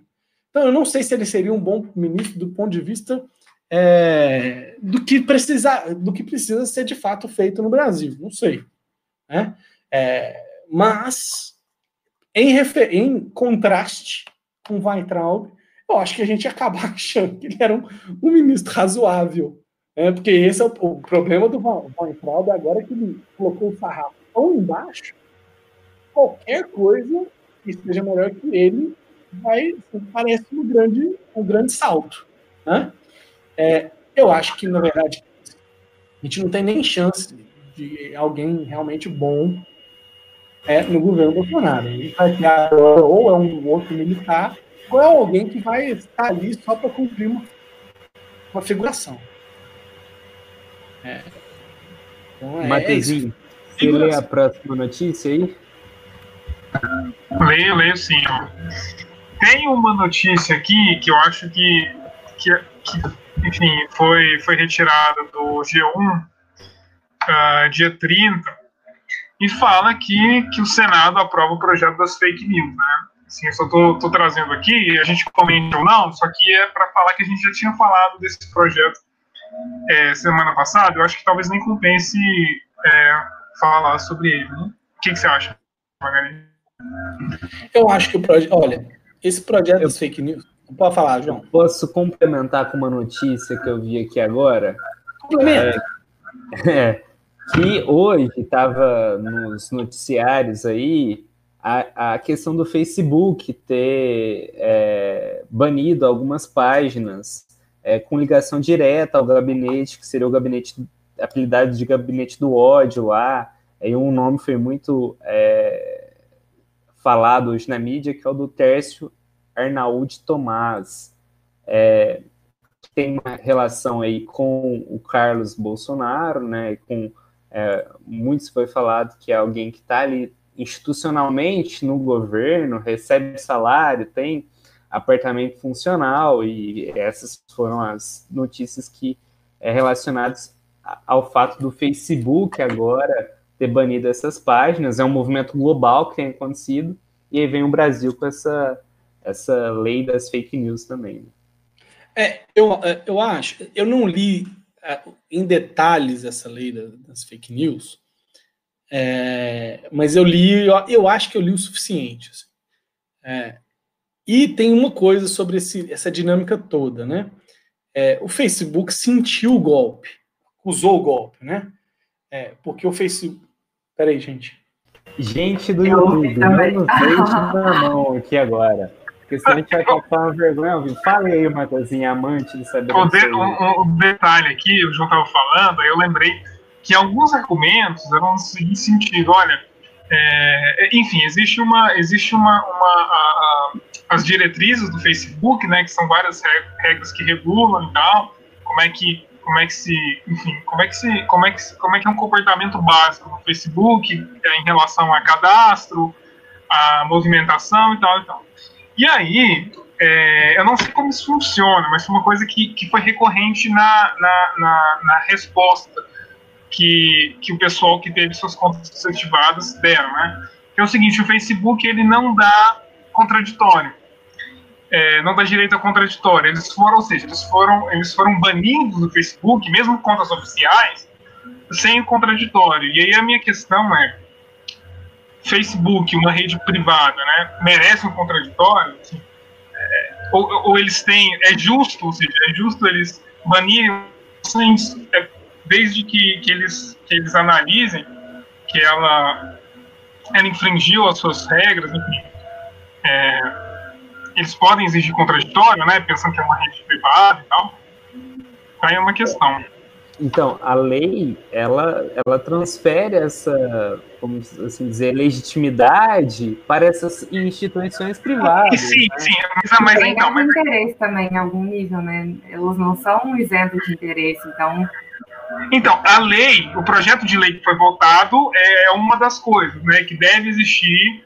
Então, eu não sei se ele seria um bom ministro do ponto de vista é, do, que precisa, do que precisa ser de fato feito no Brasil. Não sei. Né? É, mas, em, em contraste com Weintraub, eu acho que a gente ia acabar achando que ele era um, um ministro razoável. Né? Porque esse é o, o problema do Weintraub agora que ele colocou o sarrafo tão embaixo, qualquer coisa que esteja melhor que ele vai parece um grande, um grande salto. Né? É, eu acho que, na verdade, a gente não tem nem chance de alguém realmente bom é, no governo Bolsonaro. Ele vai ter ou é um outro militar, ou é alguém que vai estar ali só para cumprir uma, uma figuração. É. Então, é, Matezinho, você lê a próxima notícia aí? Leio, leio sim. Tem uma notícia aqui que eu acho que, que, que enfim, foi, foi retirada do G1, uh, ah, dia 30, e fala que, que o Senado aprova o projeto das fake news, né? Assim, eu só estou trazendo aqui, a gente comenta ou não, só que é para falar que a gente já tinha falado desse projeto é, semana passada, eu acho que talvez nem compense é, falar sobre ele. Né? O que, que você acha, Margarida? Eu acho que o projeto. Olha, esse projeto das fake news. Pode falar, João. Posso complementar com uma notícia que eu vi aqui agora? Complementa. É, é, que hoje estava nos noticiários aí a, a questão do Facebook ter é, banido algumas páginas é, com ligação direta ao gabinete, que seria o gabinete, apelidado de gabinete do ódio lá, e um nome foi muito falado hoje na mídia, que é o do Tércio Arnaud Tomás. É, tem uma relação aí com o Carlos Bolsonaro, né, com é, muito foi falado que é alguém que está ali institucionalmente no governo, recebe salário, tem apartamento funcional, e essas foram as notícias que é relacionadas ao fato do Facebook agora ter banido essas páginas. É um movimento global que tem acontecido, e aí vem o Brasil com essa, essa lei das fake news também. Né? É, eu, é, eu acho, eu não li é, em detalhes essa lei das fake news, é, mas eu li, eu, eu, acho que eu li o suficiente. Assim. É, e tem uma coisa sobre esse, essa dinâmica toda, né? É, o Facebook sentiu o golpe, usou o golpe, né? É, porque o Facebook. Peraí, gente. Gente do YouTube, menos deixe na mão aqui agora. Porque senão a gente vai passar uma vergonha. Fala aí, Matosinha, amante de saber. O, de, o, o, detalhe aqui, o João estava falando, eu lembrei que alguns argumentos eram no seguinte sentido: olha, é, enfim, existe uma. Existe uma, uma a, a, as diretrizes do Facebook, né, que são várias regras que regulam e tal, como é que como é que se, enfim, como é que se, como é que, como é que é um comportamento básico no Facebook é, em relação a cadastro, a movimentação e tal e tal. E aí, é, eu não sei como isso funciona, mas foi uma coisa que, que foi recorrente na, na, na, na resposta que, que o pessoal que teve suas contas desativadas deram, né? Que é o seguinte, o Facebook ele não dá contraditório. É, não dá direito a contraditório. Eles foram, ou seja, eles foram, eles foram banidos do Facebook, mesmo contas oficiais, sem o contraditório. E aí a minha questão é, Facebook, uma rede privada, né, merece um contraditório? Assim, é, ou, ou, eles têm, é justo, ou seja, é justo eles banirem é, desde que, que, eles, que eles analisem que ela, ela infringiu as suas regras, enfim, é, eles podem exigir contraditório, né, pensando que é uma rede privada e tal. Aí é uma questão. Então, a lei, ela, ela transfere essa, como assim dizer, legitimidade para essas instituições privadas. Sim, né? sim, mas, mas tem então... Mas... interesse também, em algum nível, né? Eles não são isentos de interesse, então... Então, a lei, o projeto de lei que foi votado é uma das coisas, né, que deve existir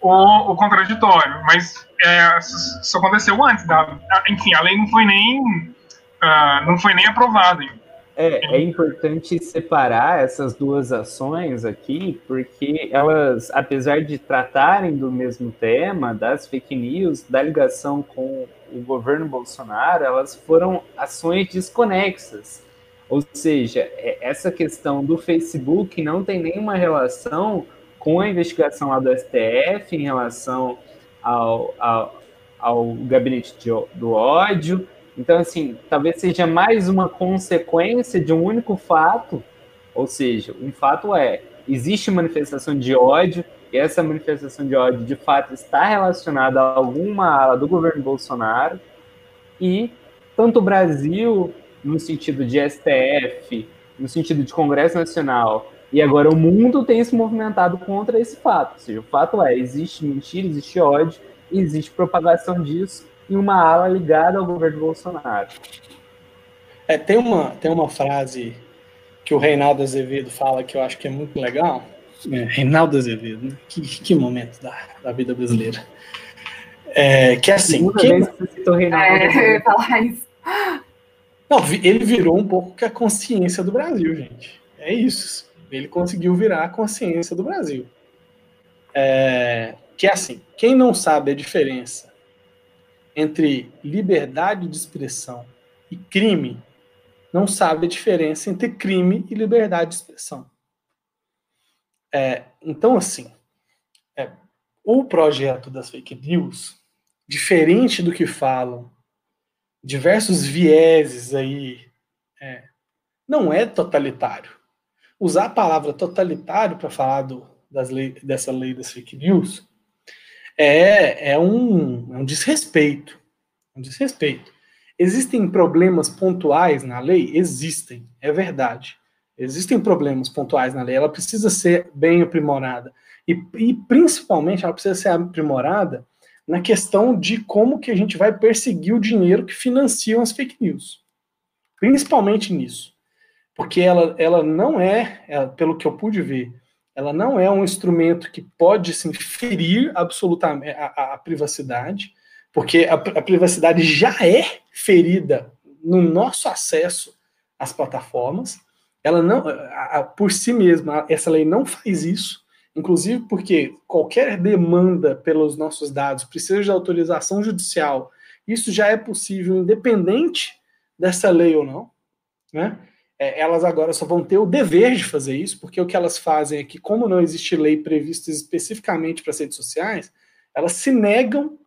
o, o contraditório, mas é, isso aconteceu antes da, enfim, a lei não foi nem uh, não foi nem aprovada. É, é importante separar essas duas ações aqui, porque elas, apesar de tratarem do mesmo tema, das fake news, da ligação com o governo Bolsonaro, elas foram ações desconexas. Ou seja, é, essa questão do Facebook não tem nenhuma relação com a investigação lá do STF em relação ao, ao ao gabinete de, do ódio. Então, assim, talvez seja mais uma consequência de um único fato, ou seja, um fato é, existe manifestação de ódio, e essa manifestação de ódio, de fato, está relacionada a alguma ala do governo Bolsonaro, e tanto o Brasil, no sentido de STF, no sentido de Congresso Nacional, e agora o mundo tem se movimentado contra esse fato. Ou seja, o fato é, existe mentira, existe ódio, existe propagação disso em uma ala ligada ao governo Bolsonaro. É, tem, uma, tem uma frase que o Reinaldo Azevedo fala que eu acho que é muito legal. É, Reinaldo Azevedo, né? que, que momento da, da vida brasileira. É, que é assim. Quem... Que você citou Reinaldo é, falar isso. Não, ele virou um pouco que a consciência do Brasil, gente. É isso. Ele conseguiu virar a consciência do Brasil. É, que é assim: quem não sabe a diferença entre liberdade de expressão e crime, não sabe a diferença entre crime e liberdade de expressão. É, então, assim, é, o projeto das fake news, diferente do que falam diversos vieses aí, é, não é totalitário. Usar a palavra totalitário para falar do, das lei, dessa lei das fake news é, é, um, é um desrespeito. Um desrespeito. Existem problemas pontuais na lei? Existem, é verdade. Existem problemas pontuais na lei, ela precisa ser bem aprimorada. E, e principalmente ela precisa ser aprimorada na questão de como que a gente vai perseguir o dinheiro que financiam as fake news. Principalmente nisso. Porque ela, ela não é, ela, pelo que eu pude ver, ela não é um instrumento que pode assim, ferir absolutamente a, a, a privacidade, porque a, a, privacidade já é ferida no nosso acesso às plataformas. Ela não, por si mesma, essa lei não faz isso, inclusive porque qualquer demanda pelos nossos dados precisa de autorização judicial. Isso já é possível, independente dessa lei ou não, né? É, elas agora só vão ter o dever de fazer isso, porque o que elas fazem é que, como não existe lei prevista especificamente para as redes sociais, elas se negam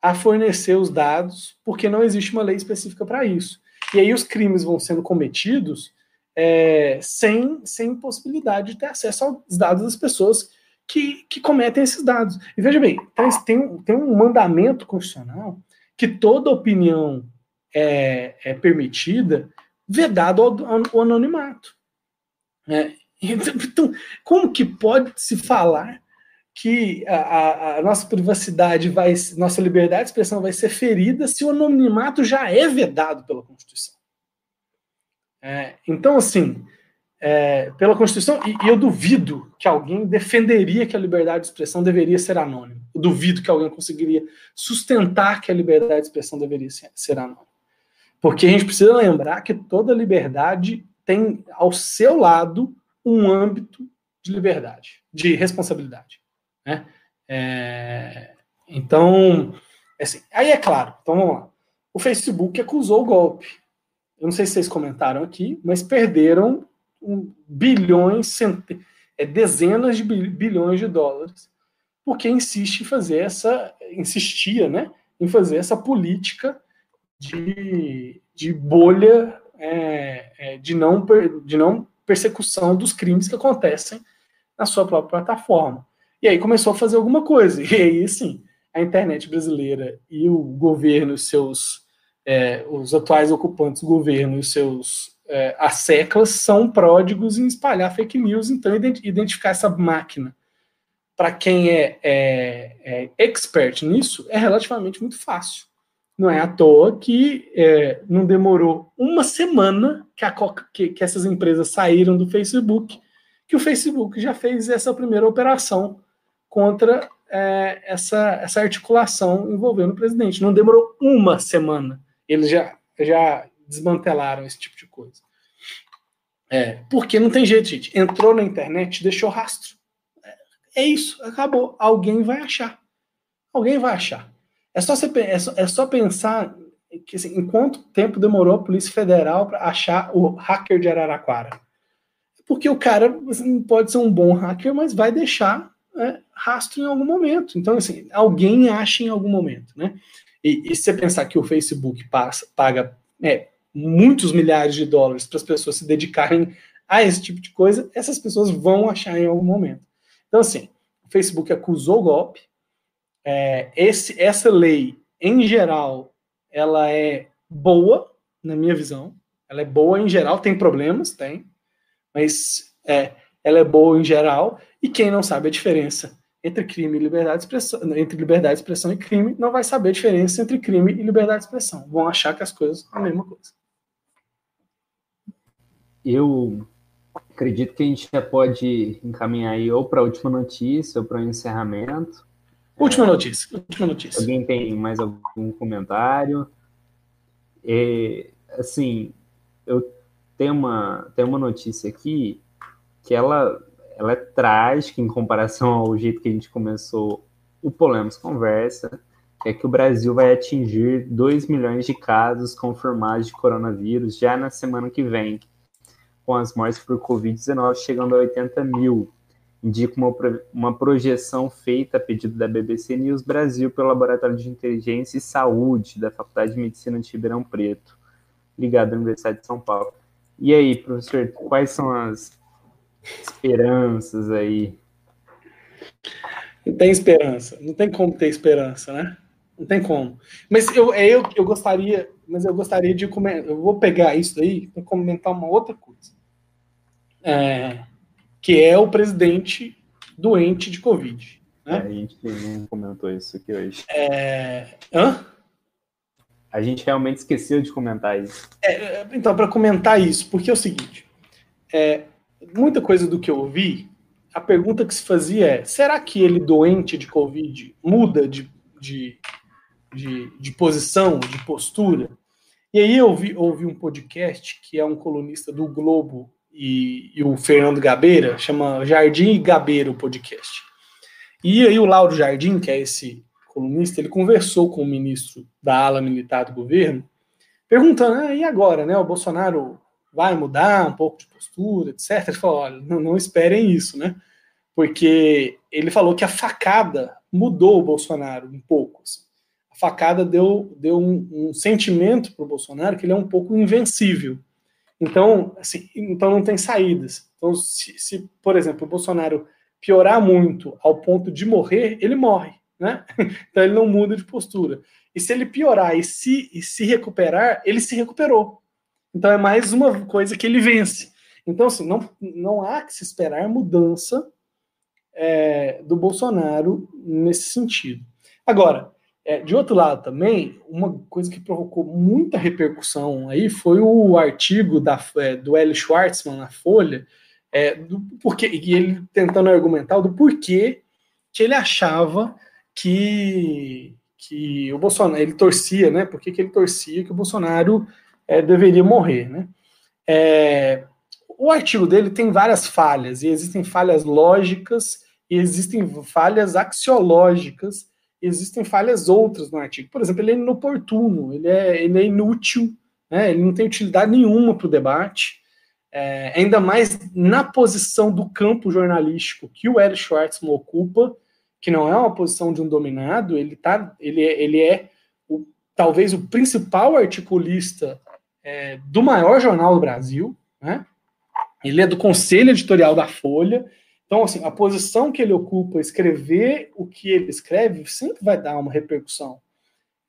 a fornecer os dados, porque não existe uma lei específica para isso. E aí os crimes vão sendo cometidos é, sem, sem possibilidade de ter acesso aos dados das pessoas que, que cometem esses dados. E veja bem, tem, tem um mandamento constitucional que toda opinião é, é permitida vedado o anonimato. É, então, como que pode se falar que a, a, nossa privacidade vai, nossa liberdade de expressão vai ser ferida se o anonimato já é vedado pela Constituição? É, então, assim, é, pela Constituição, e, e, eu duvido que alguém defenderia que a liberdade de expressão deveria ser anônima. Eu duvido que alguém conseguiria sustentar que a liberdade de expressão deveria ser, ser anônima. Porque a gente precisa lembrar que toda liberdade tem ao seu lado um âmbito de liberdade, de responsabilidade. Né? É, então, assim, aí é claro, então vamos lá. O Facebook acusou o golpe. Eu não sei se vocês comentaram aqui, mas perderam bilhões, cent... é, dezenas de bilhões de dólares, porque insiste em fazer essa, insistia, né, em fazer essa política de, de bolha é, é, de, não, de não persecução dos crimes que acontecem na sua própria plataforma. E aí começou a fazer alguma coisa. E aí, sim, a internet brasileira e o governo, seus é, os atuais ocupantes do governo e seus é, asseclas são pródigos em espalhar fake news, então identificar essa máquina para quem é, é, é expert nisso é relativamente muito fácil. Não é à toa que é, não demorou uma semana que, a, que, que essas empresas saíram do Facebook, que o Facebook já fez essa primeira operação contra é, essa, essa articulação envolvendo o presidente. Não demorou uma semana. Eles já, já desmantelaram esse tipo de coisa. É, porque não tem jeito, gente. Entrou na internet, deixou rastro. É, é isso, acabou. Alguém vai achar. Alguém vai achar. É só, é só, é só pensar que assim, em quanto tempo demorou a Polícia Federal para achar o hacker de Araraquara. Porque o cara assim, pode ser um bom hacker, mas vai deixar é, rastro em algum momento. Então, assim, alguém acha em algum momento, né? E, e se você pensar que o Facebook passa, paga é, muitos milhares de dólares para as pessoas se dedicarem a esse tipo de coisa, essas pessoas vão achar em algum momento. Então, assim, o Facebook acusou o golpe. É, esse, essa lei, em geral, ela é boa, na minha visão. Ela é boa em geral, tem problemas, tem, mas é, ela é boa em geral. E quem não sabe a diferença entre crime e liberdade de expressão, entre liberdade de expressão e crime, não vai saber a diferença entre crime e liberdade de expressão. Vão achar que as coisas são a mesma coisa. Eu acredito que a gente já pode encaminhar aí ou para a última notícia ou para o encerramento. Última notícia. Última notícia. Alguém tem mais algum comentário? É, assim, eu tenho uma, tenho uma notícia aqui que ela, ela é trágica em comparação ao jeito que a gente começou o Polemos Conversa, que é que o Brasil vai atingir 2 milhões de casos confirmados de coronavírus já na semana que vem com as mortes por Covid-19 chegando a 80 mil. Indica uma, uma projeção feita a pedido da BBC News Brasil pelo Laboratório de Inteligência e Saúde da Faculdade de Medicina de Ribeirão Preto, ligado à Universidade de São Paulo. E aí, professor, quais são as esperanças aí? Não tem esperança, não tem como ter esperança, né? Não tem como. Mas eu, é eu, eu gostaria, mas eu gostaria de comentar. Eu vou pegar isso aí para comentar uma outra coisa. É, que é o presidente doente de Covid. Né? É, a gente não comentou isso aqui hoje. É... Hã? A gente realmente esqueceu de comentar isso. É, então, para comentar isso, porque é o seguinte: é, muita coisa do que eu ouvi, a pergunta que se fazia é: será que ele doente de Covid muda de, de de, de posição, de postura. E aí eu ouvi, ouvi um podcast que é um colunista do Globo e, e o Fernando Gabeira, chama Jardim e Gabeira o podcast. E aí o Lauro Jardim, que é esse colunista, ele conversou com o ministro da ala militar do governo, perguntando, ah, e agora, né, o Bolsonaro vai mudar um pouco de postura, etc. Ele falou, olha, não, não esperem isso, né, porque ele falou que a facada mudou o Bolsonaro um pouco, assim a facada deu, deu um, um sentimento para o Bolsonaro que ele é um pouco invencível. Então, assim, então não tem saídas. Então, se, se, por exemplo, o Bolsonaro piorar muito ao ponto de morrer, ele morre, né? Então ele não muda de postura. E se ele piorar e se, e se recuperar, ele se recuperou. Então é mais uma coisa que ele vence. Então, assim, não, não há que se esperar mudança é, do Bolsonaro nesse sentido. Agora, é, de outro lado também, uma coisa que provocou muita repercussão aí foi o artigo da, é, do L. Schwartzman na Folha, é, do porquê, e ele tentando argumentar do porquê que ele achava que, que o Bolsonaro, ele torcia, né? Por que ele torcia que o Bolsonaro é, deveria morrer, né? É, o artigo dele tem várias falhas, e existem falhas lógicas e existem falhas axiológicas existem falhas outras no artigo. Por exemplo, ele é inoportuno, ele é, ele é inútil, né? ele não tem utilidade nenhuma para o debate, é, ainda mais na posição do campo jornalístico que o Eric Schwartzman ocupa, que não é uma posição de um dominado, ele, tá, ele é, ele é o, talvez o principal articulista é, do maior jornal do Brasil, né? ele é do conselho editorial da Folha, então, assim, a posição que ele ocupa, escrever o que ele escreve, sempre vai dar uma repercussão.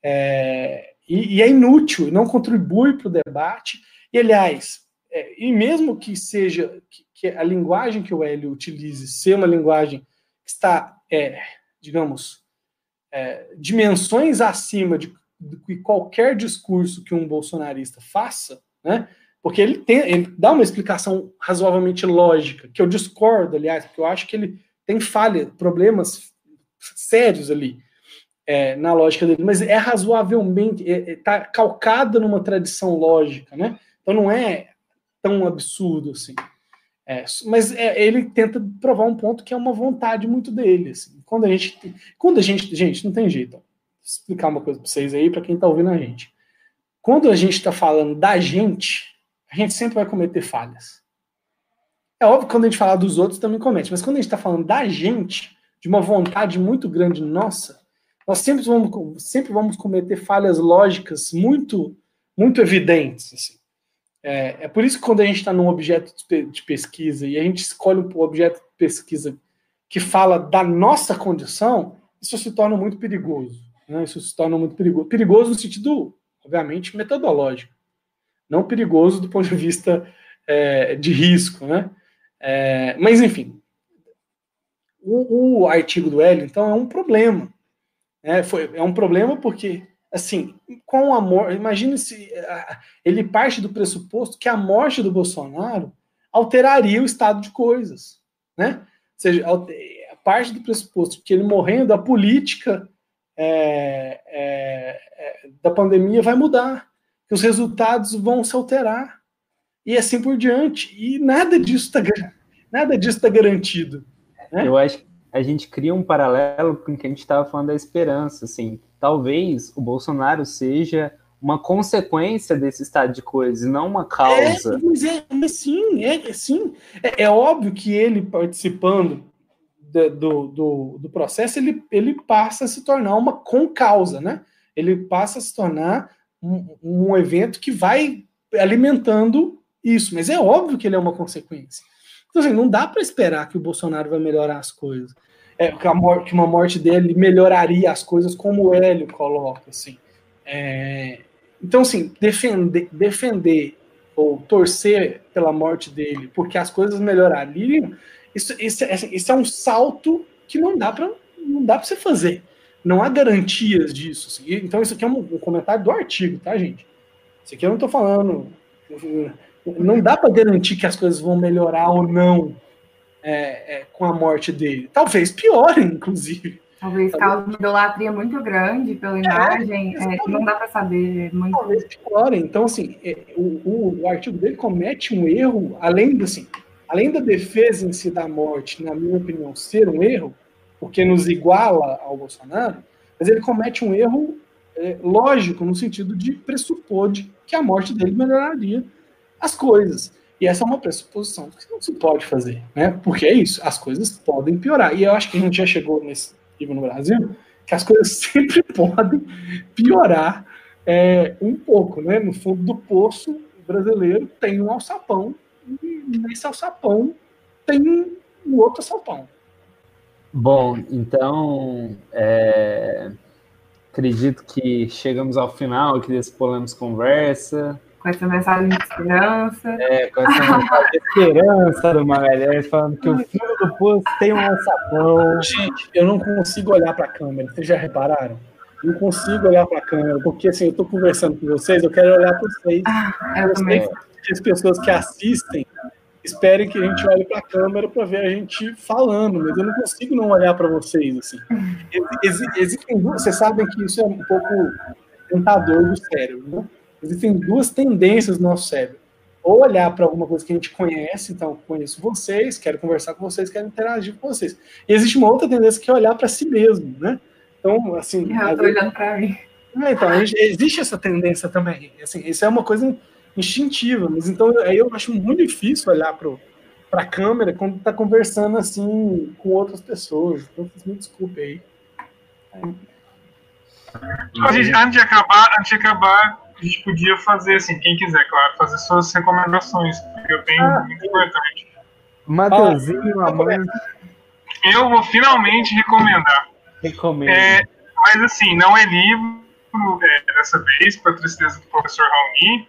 É, e, e, é inútil, não contribui para o debate. E, aliás, é, e mesmo que seja que, que, a linguagem que o Hélio utilize ser uma linguagem que está, é, digamos, é, dimensões acima de, de qualquer discurso que um bolsonarista faça, né? Porque ele, tem, ele dá uma explicação razoavelmente lógica, que eu discordo, aliás, porque eu acho que ele tem falha, problemas sérios ali é, na lógica dele, mas é razoavelmente, está é, é, tá numa tradição lógica, né? Então não é tão absurdo assim. É, mas é, ele tenta provar um ponto que é uma vontade muito dele. Assim. Quando a gente, quando a gente, gente, não tem jeito. Vou explicar uma coisa para vocês aí, para quem está ouvindo a gente. Quando a gente está falando da gente, a gente sempre vai cometer falhas. É óbvio que quando a gente fala dos outros também comete, mas quando a gente está falando da gente, de uma vontade muito grande nossa, nós sempre vamos, sempre vamos cometer falhas lógicas muito, muito evidentes. Assim. É, é, por isso que quando a gente está num objeto de pesquisa e a gente escolhe um objeto de pesquisa que fala da nossa condição, isso se torna muito perigoso. Né? Isso se torna muito perigoso. Perigoso no sentido, obviamente, metodológico. Não perigoso do ponto de vista é, de risco. Né? É, mas, enfim, o, o, artigo do Hélio, então, é um problema. É, foi, é um problema porque, assim, com a morte, imagine se ele parte do pressuposto que a morte do Bolsonaro alteraria o estado de coisas, né? Ou seja, parte do pressuposto que ele morrendo, a política é, é, é, da pandemia vai mudar, que os resultados vão se alterar e assim por diante. E nada disso está nada disso tá garantido. Né? Eu acho que a gente cria um paralelo com o que a gente estava falando da esperança, assim, talvez o Bolsonaro seja uma consequência desse estado de coisas, não uma causa. É, mas, é, mas sim, é, sim. É, é, óbvio que ele participando do, do, do, processo, ele, ele passa a se tornar uma com causa, né? Ele passa a se tornar um, um evento que vai alimentando isso, mas é óbvio que ele é uma consequência. Então, assim, não dá para esperar que o Bolsonaro vai melhorar as coisas. É, que, a morte, que uma morte dele melhoraria as coisas, como o Hélio coloca, assim. É, então, assim, defender, defender ou torcer pela morte dele porque as coisas melhorariam, isso, isso, é, assim, isso é um salto que não dá para não dá para você fazer. Não há garantias disso. Assim. Então, isso aqui é um, um, comentário do artigo, tá, gente? Isso aqui eu não estou falando não dá para garantir que as coisas vão melhorar ou não é, é, com a morte dele. Talvez piorem, inclusive. Talvez cause uma idolatria muito grande pela é, imagem, é, não dá para saber. É muito... Talvez piorem. Então, assim, é, o, o, o, artigo dele comete um erro, além, assim, além da defesa em si da morte, na minha opinião, ser um erro, porque nos iguala ao Bolsonaro, mas ele comete um erro lógico, no sentido de pressupor de que a morte dele melhoraria as coisas. E essa é uma pressuposição que não se pode fazer, né? Porque é isso, as coisas podem piorar. E eu acho que a gente já chegou nesse nível no Brasil, que as coisas sempre podem piorar é, um pouco, né? No fundo do poço brasileiro tem um alçapão, e nesse alçapão tem um outro alçapão. Bom, então é, acredito que chegamos ao final aqui desse Polemos Conversa com essa mensagem de esperança. É, com essa mensagem de esperança do Magalhães, falando que o fundo do poço tem um alçapão. Gente, eu não consigo olhar para a câmera, vocês já repararam? Não consigo olhar para a câmera, porque assim, eu estou conversando com vocês, eu quero olhar para vocês. Ah, eu também. As pessoas que assistem esperem que a gente olhe para a câmera para ver a gente falando, mas eu não consigo não olhar para vocês. Assim. Existem vocês sabem que isso é um pouco tentador do cérebro, né? Existem duas tendências no nosso cérebro. Ou olhar para alguma coisa que a gente conhece, então conheço vocês, quero conversar com vocês, quero interagir com vocês. E existe uma outra tendência que é olhar para si mesmo, né? Então, assim. Eu estou olhando para mim. É, então, existe essa tendência também. Assim, isso é uma coisa instintiva, mas então aí eu acho muito difícil olhar para a câmera quando está conversando assim com outras pessoas. Então, me desculpe aí. Antes de acabar, antes de acabar, a gente podia fazer, assim, quem quiser, claro, fazer suas recomendações, porque eu tenho ah, muito importante. Mateuzinho, ah, amante. Eu vou finalmente recomendar. Recomendo. É, mas assim, não é livro é, dessa vez, para tristeza do professor Raoni,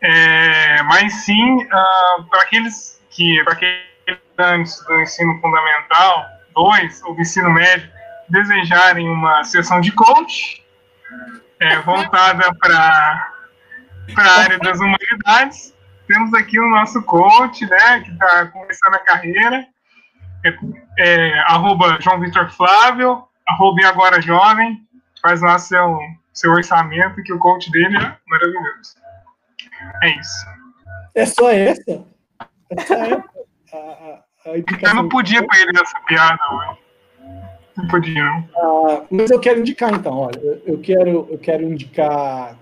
é, mas sim uh, ah, para aqueles que, para aqueles do ensino fundamental 2 ou do ensino médio, desejarem uma sessão de coach, é, voltada para a área das humanidades. Temos aqui o nosso coach, né, que está começando a carreira, é, é, arroba João Vitor Flávio, arroba agora jovem, faz lá seu, seu orçamento, que o coach dele é maravilhoso. É isso. É só essa? É só essa? A, a, a Eu não podia perder essa piada. Não podia, não. Ah, mas eu quero indicar, então, olha, eu quero, eu quero indicar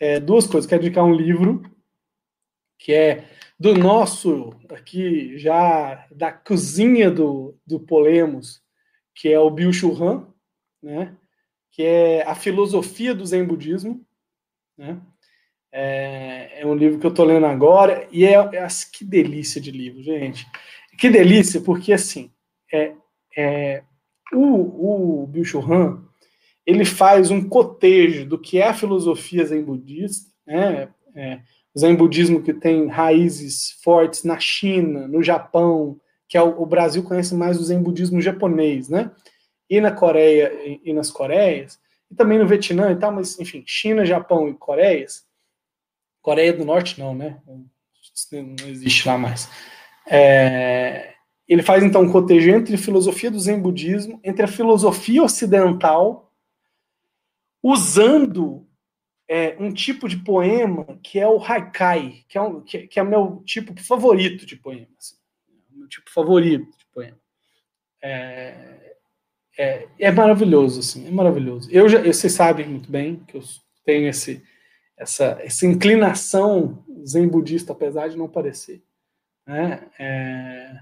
é, duas coisas. Quero indicar um livro que é do nosso, aqui, já da cozinha do, do Polemos, que é o Bill Churran, né? que é A Filosofia do Zen Budismo. Né? É, é um livro que eu estou lendo agora, e é, é, que delícia de livro, gente. Que delícia, porque assim, é, é, o, o Bill Han, ele faz um cotejo do que é a filosofia zen budista, né? É, zen budismo que tem raízes fortes na China, no Japão, que é o, o, Brasil conhece mais o zen budismo japonês, né? E na Coreia e, e nas Coreias, e também no Vietnã e tal, mas enfim, China, Japão e Coreias. Coreia do Norte não, né? Não existe lá mais. É, ele faz então um cotejo entre a filosofia do Zen budismo, entre a filosofia ocidental, usando é, um tipo de poema que é o haikai, que é, um, que, que é meu tipo favorito de poema. Assim, meu tipo favorito de poema. É, é, é, maravilhoso, assim, é maravilhoso. Eu já, vocês sabem muito bem que eu tenho esse, essa, essa inclinação zen budista, apesar de não parecer. Né? É,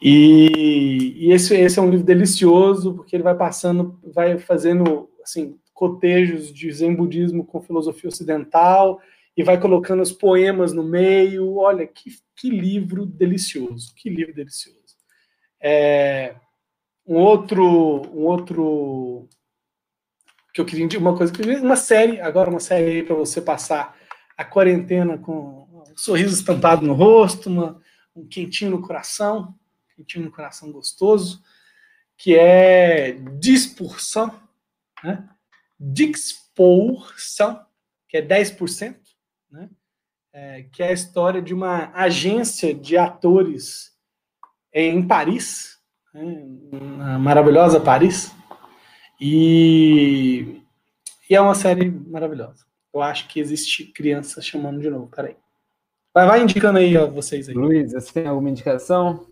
e, e esse, esse é um livro delicioso, porque ele vai passando, vai fazendo assim, cotejos de zen budismo com filosofia ocidental e vai colocando os poemas no meio. Olha, que, que livro delicioso, que livro delicioso. É, um outro, um outro que eu queria uma coisa uma série, agora uma série para você passar a quarentena com um sorriso estampado no rosto, uma, um quentinho no coração quentinho no coração gostoso, que é dispersão, né? Disposição, que é 10%, né? É, que é a história de uma agência de atores em Paris, né? na maravilhosa Paris, e, e é uma série maravilhosa. Eu acho que existe criança chamando de novo. Peraí. Vai, vai indicando aí, ó, vocês aí. Luiz, você tem alguma indicação?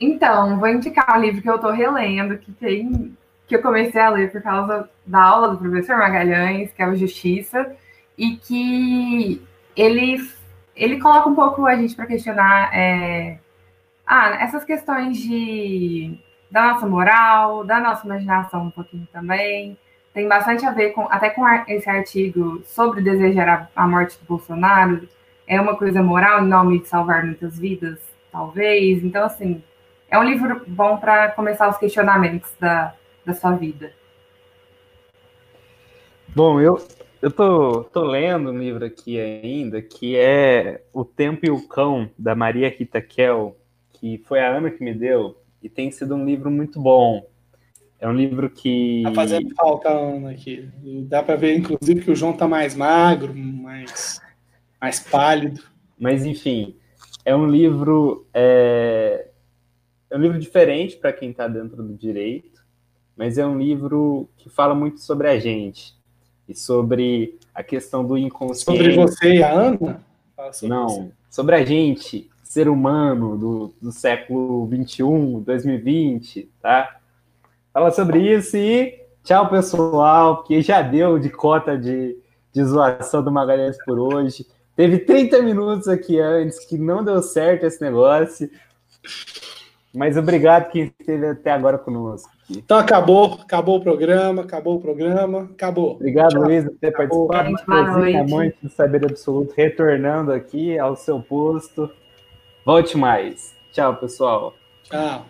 Então, vou indicar um livro que eu estou relendo, que tem que eu comecei a ler por causa da aula do professor Magalhães, que é o Justiça, e que ele, ele coloca um pouco a gente para questionar é, ah, essas questões de, da nossa moral, da nossa imaginação um pouquinho também. Tem bastante a ver com até com esse artigo sobre desejar a, a morte do Bolsonaro. É uma coisa moral em nome de salvar muitas vidas, talvez. Então, assim, é um livro bom para começar os questionamentos da, da sua vida. Bom, eu, eu tô, tô lendo um livro aqui ainda, que é O Tempo e o Cão, da Maria Rita Kel, que foi a Ana que me deu, e tem sido um livro muito bom. É um livro que. Tá fazendo falta, Ana, aqui. Dá para ver, inclusive, que o João tá mais magro, mais, mais pálido. Mas, enfim, é um livro é, é um livro diferente para quem está dentro do direito, mas é um livro que fala muito sobre a gente e sobre a questão do inconsciente. Sobre você e a Ana? Sobre Não, você. sobre a gente, ser humano do, do século 21, 2020, tá? Fala sobre isso e tchau, pessoal, que já deu de cota de, de zoação do Magalhães por hoje. Teve 30 minutos aqui antes que não deu certo esse negócio. Mas obrigado quem esteve até agora conosco. Então acabou, acabou o programa, acabou o programa, acabou. Obrigado, Tchau. Luiz, por ter acabou. participado. Muito do Saber Absoluto, retornando aqui ao seu posto. Volte mais. Tchau, pessoal. Tchau.